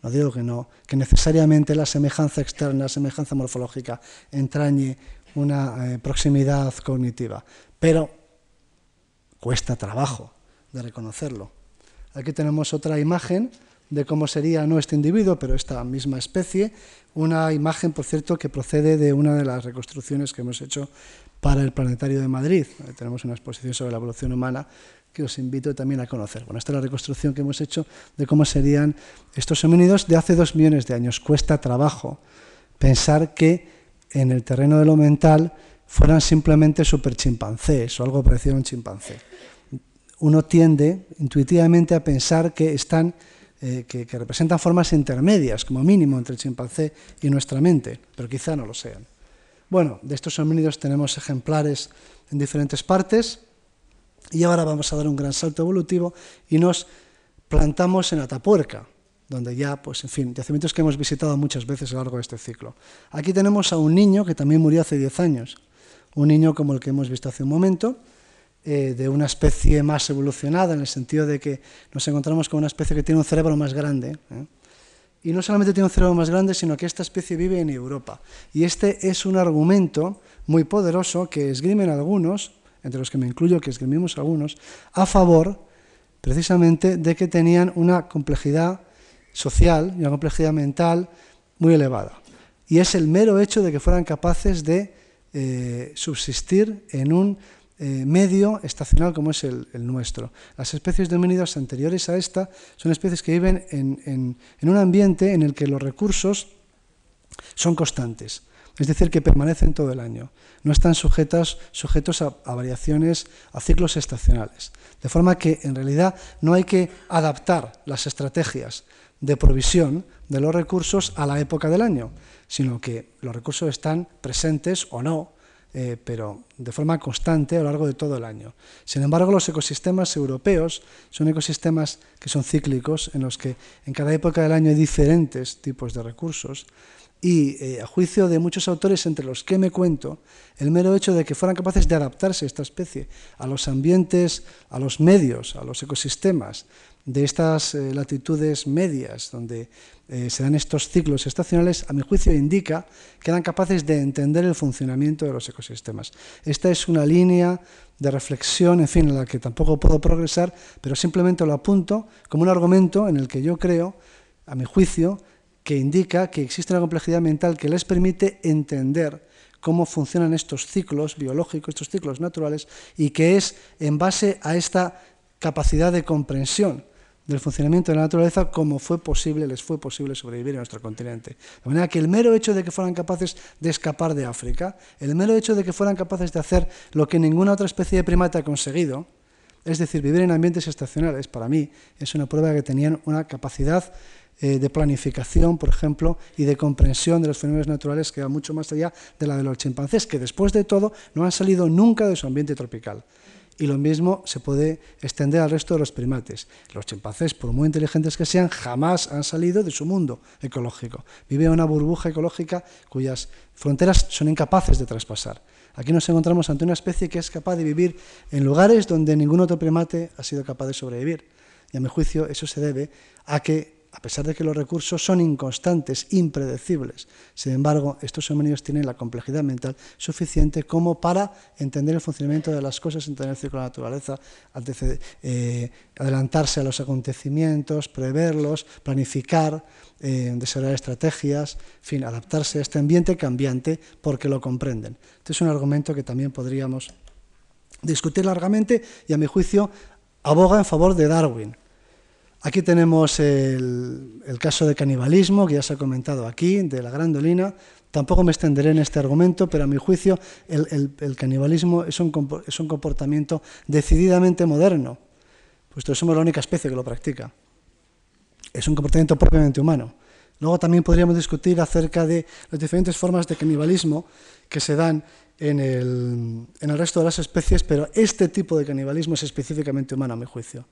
No digo que no, que necesariamente la semejanza externa, la semejanza morfológica, entrañe una eh, proximidad cognitiva, pero cuesta trabajo de reconocerlo. Aquí tenemos otra imagen de cómo sería no este individuo, pero esta misma especie, una imagen, por cierto, que procede de una de las reconstrucciones que hemos hecho para el Planetario de Madrid. tenemos una exposición sobre la evolución humana que os invito también a conocer. Bueno, esta es la reconstrucción que hemos hecho de cómo serían estos homínidos de hace dos millones de años. Cuesta trabajo pensar que en el terreno de lo mental fueran simplemente superchimpancés o algo parecido a un chimpancé. Uno tiende intuitivamente a pensar que están eh, que, que, representan formas intermedias, como mínimo, entre el chimpancé y nuestra mente, pero quizá no lo sean. Bueno, de estos homínidos tenemos ejemplares en diferentes partes. Y ahora vamos a dar un gran salto evolutivo y nos plantamos en Atapuerca, donde ya, pues en fin, yacimientos que hemos visitado muchas veces a lo largo de este ciclo. Aquí tenemos a un niño que también murió hace 10 años, un niño como el que hemos visto hace un momento, eh, de una especie más evolucionada, en el sentido de que nos encontramos con una especie que tiene un cerebro más grande. ¿eh? Y no solamente tiene un cerebro más grande, sino que esta especie vive en Europa. Y este es un argumento muy poderoso que esgrimen algunos entre los que me incluyo, que escribimos algunos, a favor precisamente de que tenían una complejidad social y una complejidad mental muy elevada. Y es el mero hecho de que fueran capaces de eh, subsistir en un eh, medio estacional como es el, nuestro. Las especies de homínidos anteriores a esta son especies que viven en un ambiente en el que los recursos son constantes. es decir, que permanecen todo el año. No están sujetas, sujetos a, a, variaciones, a ciclos estacionales. De forma que, en realidad, no hay que adaptar las estrategias de provisión de los recursos a la época del año, sino que los recursos están presentes o no, eh, pero de forma constante a lo largo de todo el año. Sin embargo, los ecosistemas europeos son ecosistemas que son cíclicos, en los que en cada época del año hay diferentes tipos de recursos, y eh, a juicio de muchos autores, entre los que me cuento, el mero hecho de que fueran capaces de adaptarse esta especie a los ambientes, a los medios, a los ecosistemas de estas eh, latitudes medias, donde eh, se dan estos ciclos estacionales, a mi juicio indica que eran capaces de entender el funcionamiento de los ecosistemas. Esta es una línea de reflexión, en fin, en la que tampoco puedo progresar, pero simplemente lo apunto como un argumento en el que yo creo, a mi juicio, que indica que existe una complejidad mental que les permite entender cómo funcionan estos ciclos biológicos, estos ciclos naturales, y que es en base a esta capacidad de comprensión del funcionamiento de la naturaleza como fue posible, les fue posible sobrevivir en nuestro continente. De manera que el mero hecho de que fueran capaces de escapar de África, el mero hecho de que fueran capaces de hacer lo que ninguna otra especie de primate ha conseguido, es decir, vivir en ambientes estacionales, para mí es una prueba que tenían una capacidad eh, de planificación, por ejemplo, y de comprensión de los fenómenos naturales que va mucho más allá de la de los chimpancés, que después de todo no han salido nunca de su ambiente tropical. Y lo mismo se puede extender al resto de los primates. Los chimpancés, por muy inteligentes que sean, jamás han salido de su mundo ecológico. Viven en una burbuja ecológica cuyas fronteras son incapaces de traspasar. Aquí nos encontramos ante una especie que es capaz de vivir en lugares donde ningún otro primate ha sido capaz de sobrevivir. Y a mi juicio eso se debe a que a pesar de que los recursos son inconstantes, impredecibles. Sin embargo, estos homínidos tienen la complejidad mental suficiente como para entender el funcionamiento de las cosas, entender el ciclo de la naturaleza, eh, adelantarse a los acontecimientos, preverlos, planificar, eh, desarrollar estrategias, en fin, adaptarse a este ambiente cambiante porque lo comprenden. Este es un argumento que también podríamos discutir largamente y, a mi juicio, aboga en favor de Darwin Aquí tenemos el, caso de canibalismo, que ya se ha comentado aquí, de la grandolina. Tampoco me extenderé en este argumento, pero a mi juicio el, canibalismo es un, es un, comportamiento decididamente moderno, puesto que somos la única especie que lo practica. Es un comportamiento propiamente humano. Luego también podríamos discutir acerca de las diferentes formas de canibalismo que se dan en el, en el resto de las especies, pero este tipo de canibalismo es específicamente humano, a mi juicio.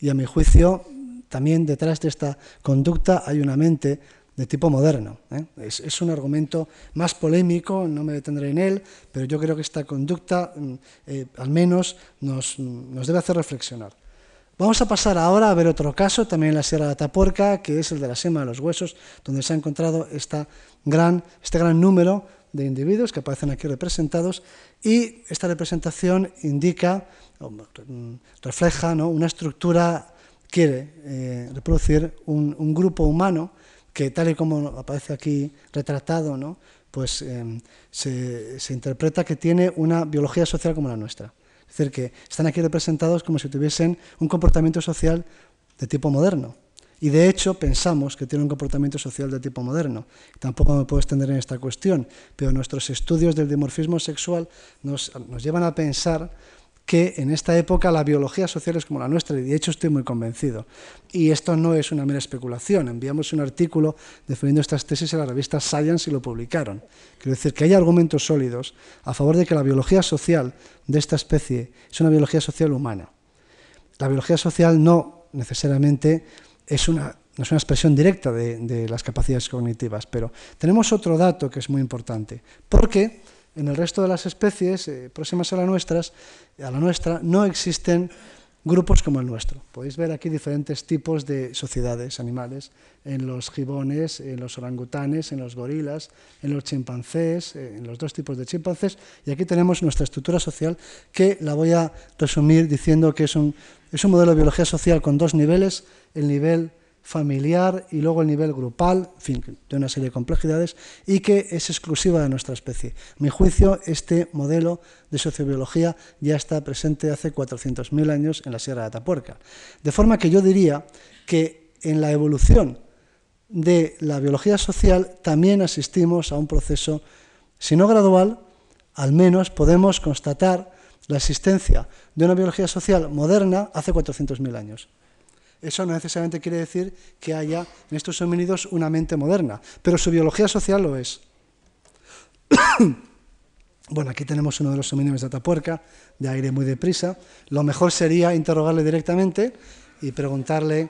Y a mi juicio también detrás de esta conducta hay una mente de tipo moderno. ¿eh? Es, un argumento más polémico, no me detendré en él, pero yo creo que esta conducta mm, eh, al menos nos, nos, debe hacer reflexionar. Vamos a pasar ahora a ver otro caso, también en la Sierra de Atapuerca, que es el de la sema de los huesos, donde se ha encontrado esta gran, este gran número de individuos que aparecen aquí representados y esta representación indica, mm, refleja ¿no? una estructura quiere eh, reproducir un, grupo humano que, tal y como aparece aquí retratado, ¿no? pues em, se, interpreta que tiene una biología social como la nuestra. Es decir, que están aquí representados como si tuviesen un comportamiento social de tipo moderno. Y de hecho pensamos que tiene un comportamiento social de tipo moderno. Tampoco me puedo extender en esta cuestión, pero nuestros estudios del dimorfismo sexual nos llevan a pensar que en esta época la biología social es como la nuestra, y de hecho estoy muy convencido. Y esto no es una mera especulación. Enviamos un artículo defendiendo estas tesis a la revista Science y lo publicaron. Quiero decir que hay argumentos sólidos a favor de que la biología social de esta especie es una biología social humana. La biología social no necesariamente es una, es una expresión directa de, de las capacidades cognitivas, pero tenemos otro dato que es muy importante, porque en el resto de las especies eh, próximas a, la nuestras, a la nuestra no existen grupos como el nuestro. Podéis ver aquí diferentes tipos de sociedades animales, en los gibones, en los orangutanes, en los gorilas, en los chimpancés, eh, en los dos tipos de chimpancés, y aquí tenemos nuestra estructura social que la voy a resumir diciendo que es un, es un modelo de biología social con dos niveles, el nivel familiar y luego el nivel grupal, en fin, de una serie de complejidades, y que es exclusiva de nuestra especie. Mi juicio, este modelo de sociobiología ya está presente hace 400.000 años en la Sierra de Atapuerca. De forma que yo diría que en la evolución de la biología social también asistimos a un proceso si no gradual, al menos podemos constatar la existencia de una biología social moderna hace 400.000 años. Eso no necesariamente quiere decir que haya en estos homínidos una mente moderna, pero su biología social lo es. bueno, aquí tenemos uno de los homínidos de Atapuerca, de aire muy deprisa. Lo mejor sería interrogarle directamente y preguntarle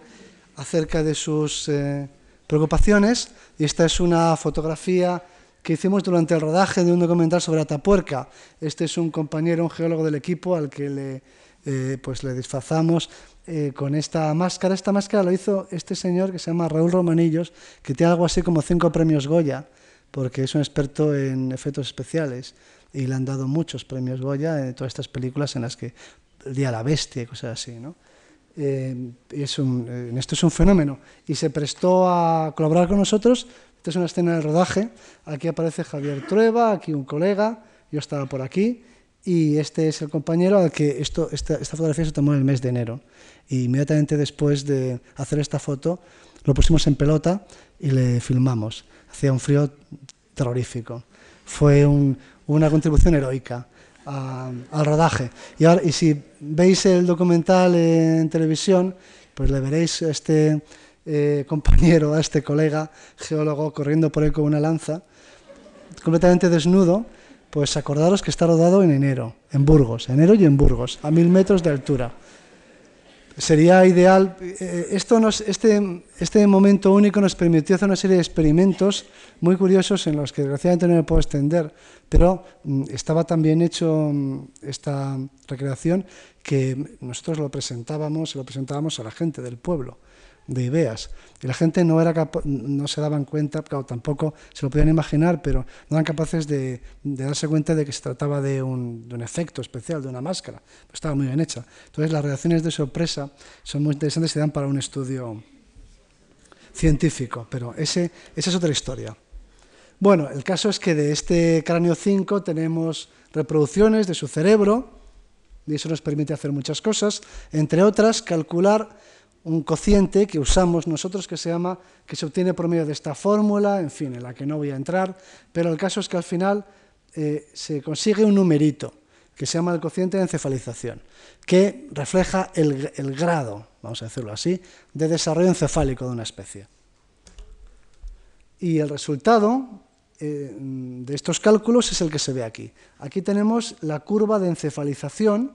acerca de sus eh, preocupaciones. Y esta es una fotografía que hicimos durante el rodaje de un documental sobre Atapuerca. Este es un compañero, un geólogo del equipo al que le, eh, pues le disfrazamos eh, con esta máscara. Esta máscara lo hizo este señor que se llama Raúl Romanillos, que tiene algo así como cinco premios Goya, porque es un experto en efectos especiales y le han dado muchos premios Goya en todas estas películas en las que el día la bestia y cosas así, ¿no? Eh, esto es un fenómeno y se prestó a colaborar con nosotros. Esta es una escena de rodaje. Aquí aparece Javier Trueba, aquí un colega, yo estaba por aquí y este es el compañero al que esto, esta, esta fotografía se tomó en el mes de enero. Y inmediatamente después de hacer esta foto, lo pusimos en pelota y le filmamos. Hacía un frío terrorífico. Fue una contribución heroica al rodaje. Y, ahora, y si veis el documental en televisión, pues le veréis a este eh, compañero, a este colega geólogo corriendo por ahí con una lanza, completamente desnudo, pues acordaros que está rodado en enero, en Burgos, enero y en Burgos, a mil metros de altura sería ideal. Eh, esto nos, este, este momento único nos permitió hacer una serie de experimentos muy curiosos en los que desgraciadamente no me puedo extender, pero mm, estaba también hecho mm, esta recreación que nosotros lo presentábamos, lo presentábamos a la gente del pueblo de ideas. Y la gente no, era no se daban cuenta, claro, tampoco se lo podían imaginar, pero no eran capaces de, darse cuenta de que se trataba de un, efecto especial, de una máscara. estaba muy bien hecha. Entonces las reacciones de sorpresa son muy interesantes y se dan para un estudio científico, pero ese, esa es otra historia. Bueno, el caso es que de este cráneo 5 tenemos reproducciones de su cerebro, y eso nos permite hacer muchas cosas, entre otras calcular un cociente que usamos nosotros que se llama, que se obtiene por medio de esta fórmula, en fin, en la que no voy a entrar, pero el caso es que al final eh, se consigue un numerito que se llama el cociente de encefalización, que refleja el, grado, vamos a decirlo así, de desarrollo encefálico de una especie. Y el resultado eh, de estos cálculos es el que se ve aquí. Aquí tenemos la curva de encefalización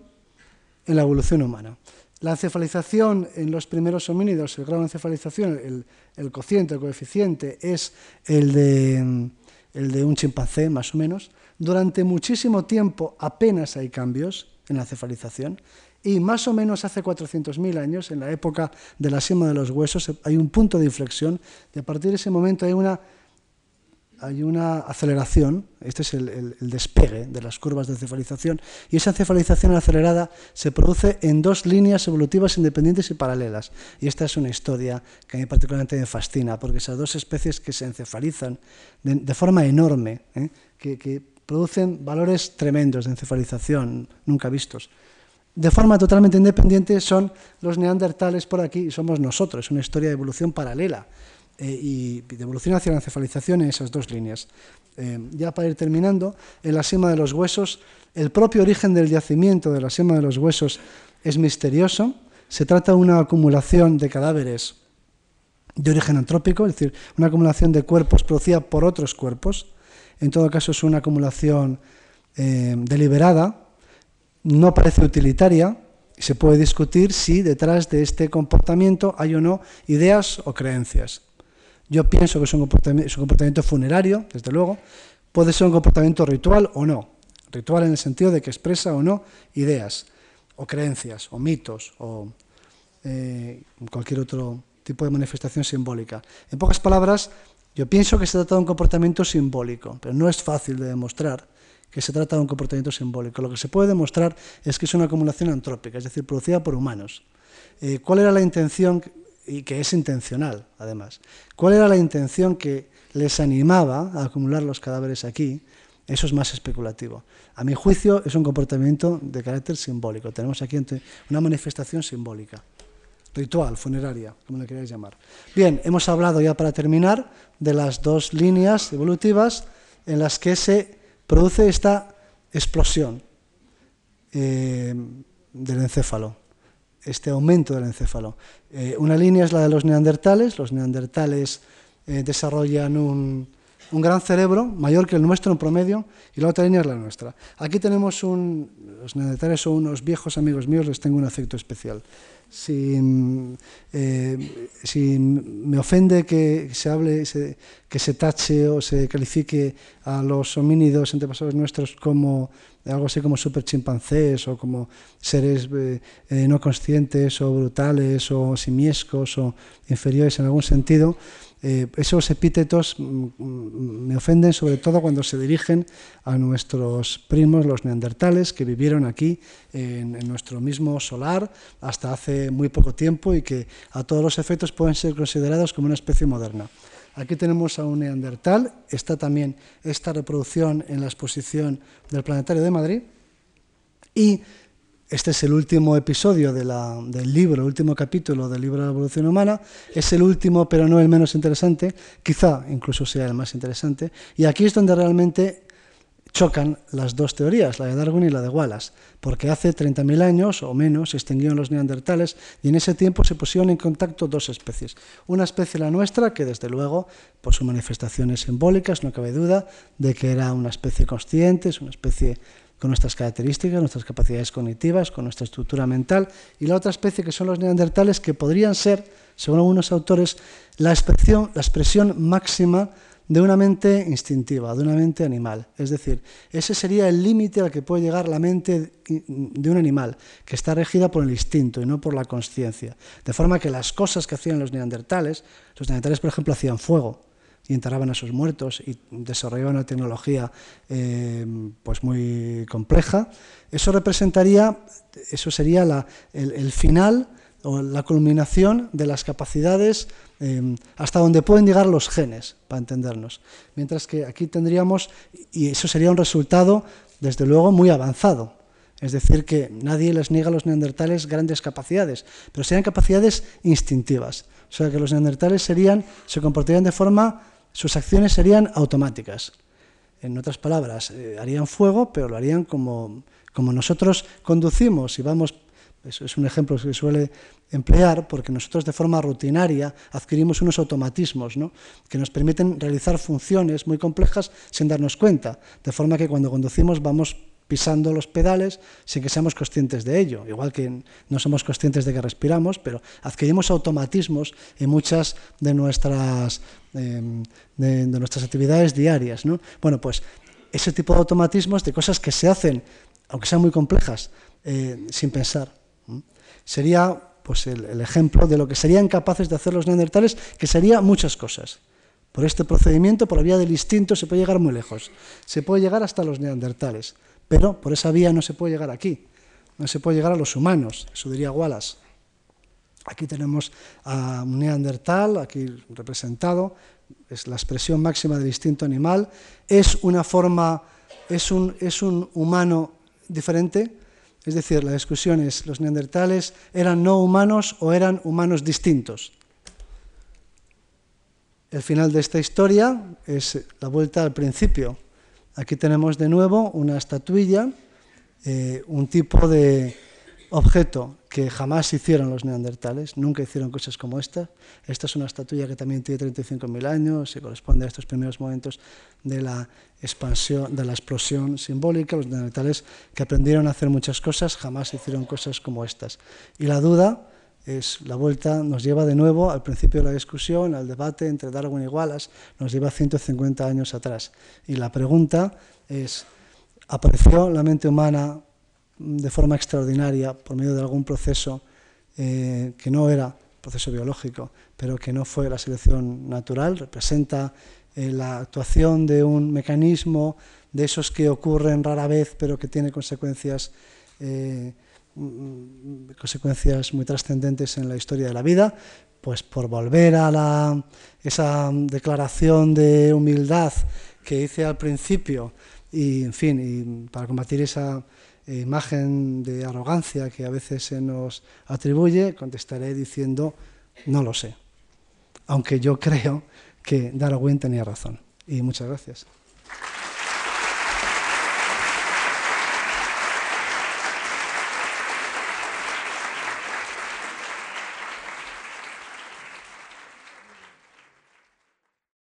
en la evolución humana. La encefalización en los primeros homínidos, el grado de encefalización, el, cociente, el coeficiente, es el de, el de un chimpancé, más o menos. Durante muchísimo tiempo apenas hay cambios en la encefalización y más o menos hace 400.000 años, en la época de la sima de los huesos, hay un punto de inflexión y a partir de ese momento hay una hay una aceleración, este es el, despegue de las curvas de encefalización, y esa encefalización acelerada se produce en dos líneas evolutivas independientes y paralelas. Y esta es una historia que a mí particularmente me fascina, porque esas dos especies que se encefalizan de, forma enorme, ¿eh? que, que producen valores tremendos de encefalización nunca vistos, de forma totalmente independiente son los neandertales por aquí y somos nosotros, una historia de evolución paralela eh, y de evolución hacia la encefalización en esas dos líneas. Eh, ya para ir terminando, en la sima de los huesos, el propio origen del yacimiento de la sima de los huesos es misterioso. Se trata de una acumulación de cadáveres de origen antrópico, es decir, una acumulación de cuerpos producida por otros cuerpos. En todo caso, es una acumulación eh, deliberada, no parece utilitaria, y se puede discutir si detrás de este comportamiento hay o no ideas o creencias. Yo pienso que es un comportamiento, funerario, desde luego. Puede ser un comportamiento ritual o no. Ritual en el sentido de que expresa o no ideas, o creencias, o mitos, o eh, cualquier otro tipo de manifestación simbólica. En pocas palabras, yo pienso que se trata de un comportamiento simbólico, pero no es fácil de demostrar que se trata de un comportamiento simbólico. Lo que se puede demostrar es que es una acumulación antrópica, es decir, producida por humanos. Eh, ¿Cuál era la intención y que es intencional, además. ¿Cuál era la intención que les animaba a acumular los cadáveres aquí? Eso es más especulativo. A mi juicio es un comportamiento de carácter simbólico. Tenemos aquí una manifestación simbólica, ritual, funeraria, como le queráis llamar. Bien, hemos hablado ya para terminar de las dos líneas evolutivas en las que se produce esta explosión eh, del encéfalo, este aumento del encéfalo. Eh, una línea es la de los neandertales, los neandertales eh, desarrollan un, un gran cerebro, mayor que el nuestro en promedio, y la otra línea es la nuestra. Aquí tenemos un, los neandertales son unos viejos amigos míos, les tengo un afecto especial. Si, eh, si me ofende que se hable, que se tache o se califique a los homínidos antepasados nuestros como algo así como super chimpancés o como seres eh, eh, no conscientes o brutales o simiescos o inferiores en algún sentido, eh, esos epítetos mm, mm, me ofenden sobre todo cuando se dirigen a nuestros primos, los neandertales, que vivieron aquí en, en, nuestro mismo solar hasta hace muy poco tiempo y que a todos los efectos pueden ser considerados como una especie moderna. Aquí tenemos a un neandertal, está también esta reproducción en la exposición del Planetario de Madrid y este es el último episodio del libro, último capítulo del libro de la evolución humana. Es el último, pero no el menos interesante. Quizá incluso sea el más interesante. Y aquí es donde realmente chocan las dos teorías, la de Darwin y la de Wallace, porque hace 30.000 años o menos se extinguieron los neandertales y en ese tiempo se pusieron en contacto dos especies. Una especie la nuestra, que desde luego, por sus manifestaciones simbólicas, no cabe duda de que era una especie consciente, es una especie con nuestras características, nuestras capacidades cognitivas, con nuestra estructura mental, y la otra especie que son los neandertales, que podrían ser, según algunos autores, la expresión, la expresión máxima de una mente instintiva, de una mente animal. Es decir, ese sería el límite al que puede llegar la mente de un animal, que está regida por el instinto y no por la conciencia. De forma que las cosas que hacían los neandertales, los neandertales, por ejemplo, hacían fuego, y enterraban a sus muertos y desarrollaban una tecnología eh, pues muy compleja, eso representaría, eso sería la, el, final o la culminación de las capacidades eh, hasta donde pueden llegar los genes, para entendernos. Mientras que aquí tendríamos, y eso sería un resultado, desde luego, muy avanzado. Es decir, que nadie les niega a los neandertales grandes capacidades, pero serían capacidades instintivas. O sea, que los neandertales serían, se comportarían de forma sus acciones serían automáticas. En otras palabras, eh, harían fuego, pero lo harían como, como nosotros conducimos y vamos, eso es un ejemplo que se suele emplear, porque nosotros de forma rutinaria adquirimos unos automatismos ¿no? que nos permiten realizar funciones muy complejas sin darnos cuenta, de forma que cuando conducimos vamos pisando los pedales sin que seamos conscientes de ello, igual que no somos conscientes de que respiramos, pero adquirimos automatismos en muchas de nuestras, em, de, nuestras actividades diarias. ¿no? Bueno, pues ese tipo de automatismos, de cosas que se hacen, aunque sean muy complejas, eh, sin pensar, sería pues el, el ejemplo de lo que serían capaces de hacer los neandertales, que sería muchas cosas. Por este procedimiento, por la vía del instinto, se puede llegar muy lejos. Se puede llegar hasta los neandertales. Pero por esa vía no se puede llegar aquí, no se puede llegar a los humanos, eso diría Wallace. Aquí tenemos a un neandertal, aquí representado, es la expresión máxima del instinto animal, es una forma, es un, es un humano diferente, es decir, la discusión es, ¿los neandertales eran no humanos o eran humanos distintos? El final de esta historia es la vuelta al principio. Aquí tenemos de nuevo una estatuilla, eh, un tipo de objeto que jamás hicieron los neandertales, nunca hicieron cosas como esta. Esta es una estatuilla que también tiene 35.000 años y corresponde a estos primeros momentos de la expansión, de la explosión simbólica. Los neandertales que aprendieron a hacer muchas cosas jamás hicieron cosas como estas. Y la duda es la vuelta nos lleva de nuevo al principio de la discusión, al debate entre Darwin y Wallace, nos lleva 150 años atrás. Y la pregunta es, ¿apareció la mente humana de forma extraordinaria por medio de algún proceso eh, que no era proceso biológico, pero que no fue la selección natural? ¿Representa eh, la actuación de un mecanismo de esos que ocurren rara vez, pero que tiene consecuencias eh, consecuencias muy trascendentes en la historia de la vida, pues por volver a la, esa declaración de humildad que hice al principio y, en fin, y para combatir esa imagen de arrogancia que a veces se nos atribuye, contestaré diciendo, no lo sé, aunque yo creo que Darwin tenía razón. Y muchas gracias.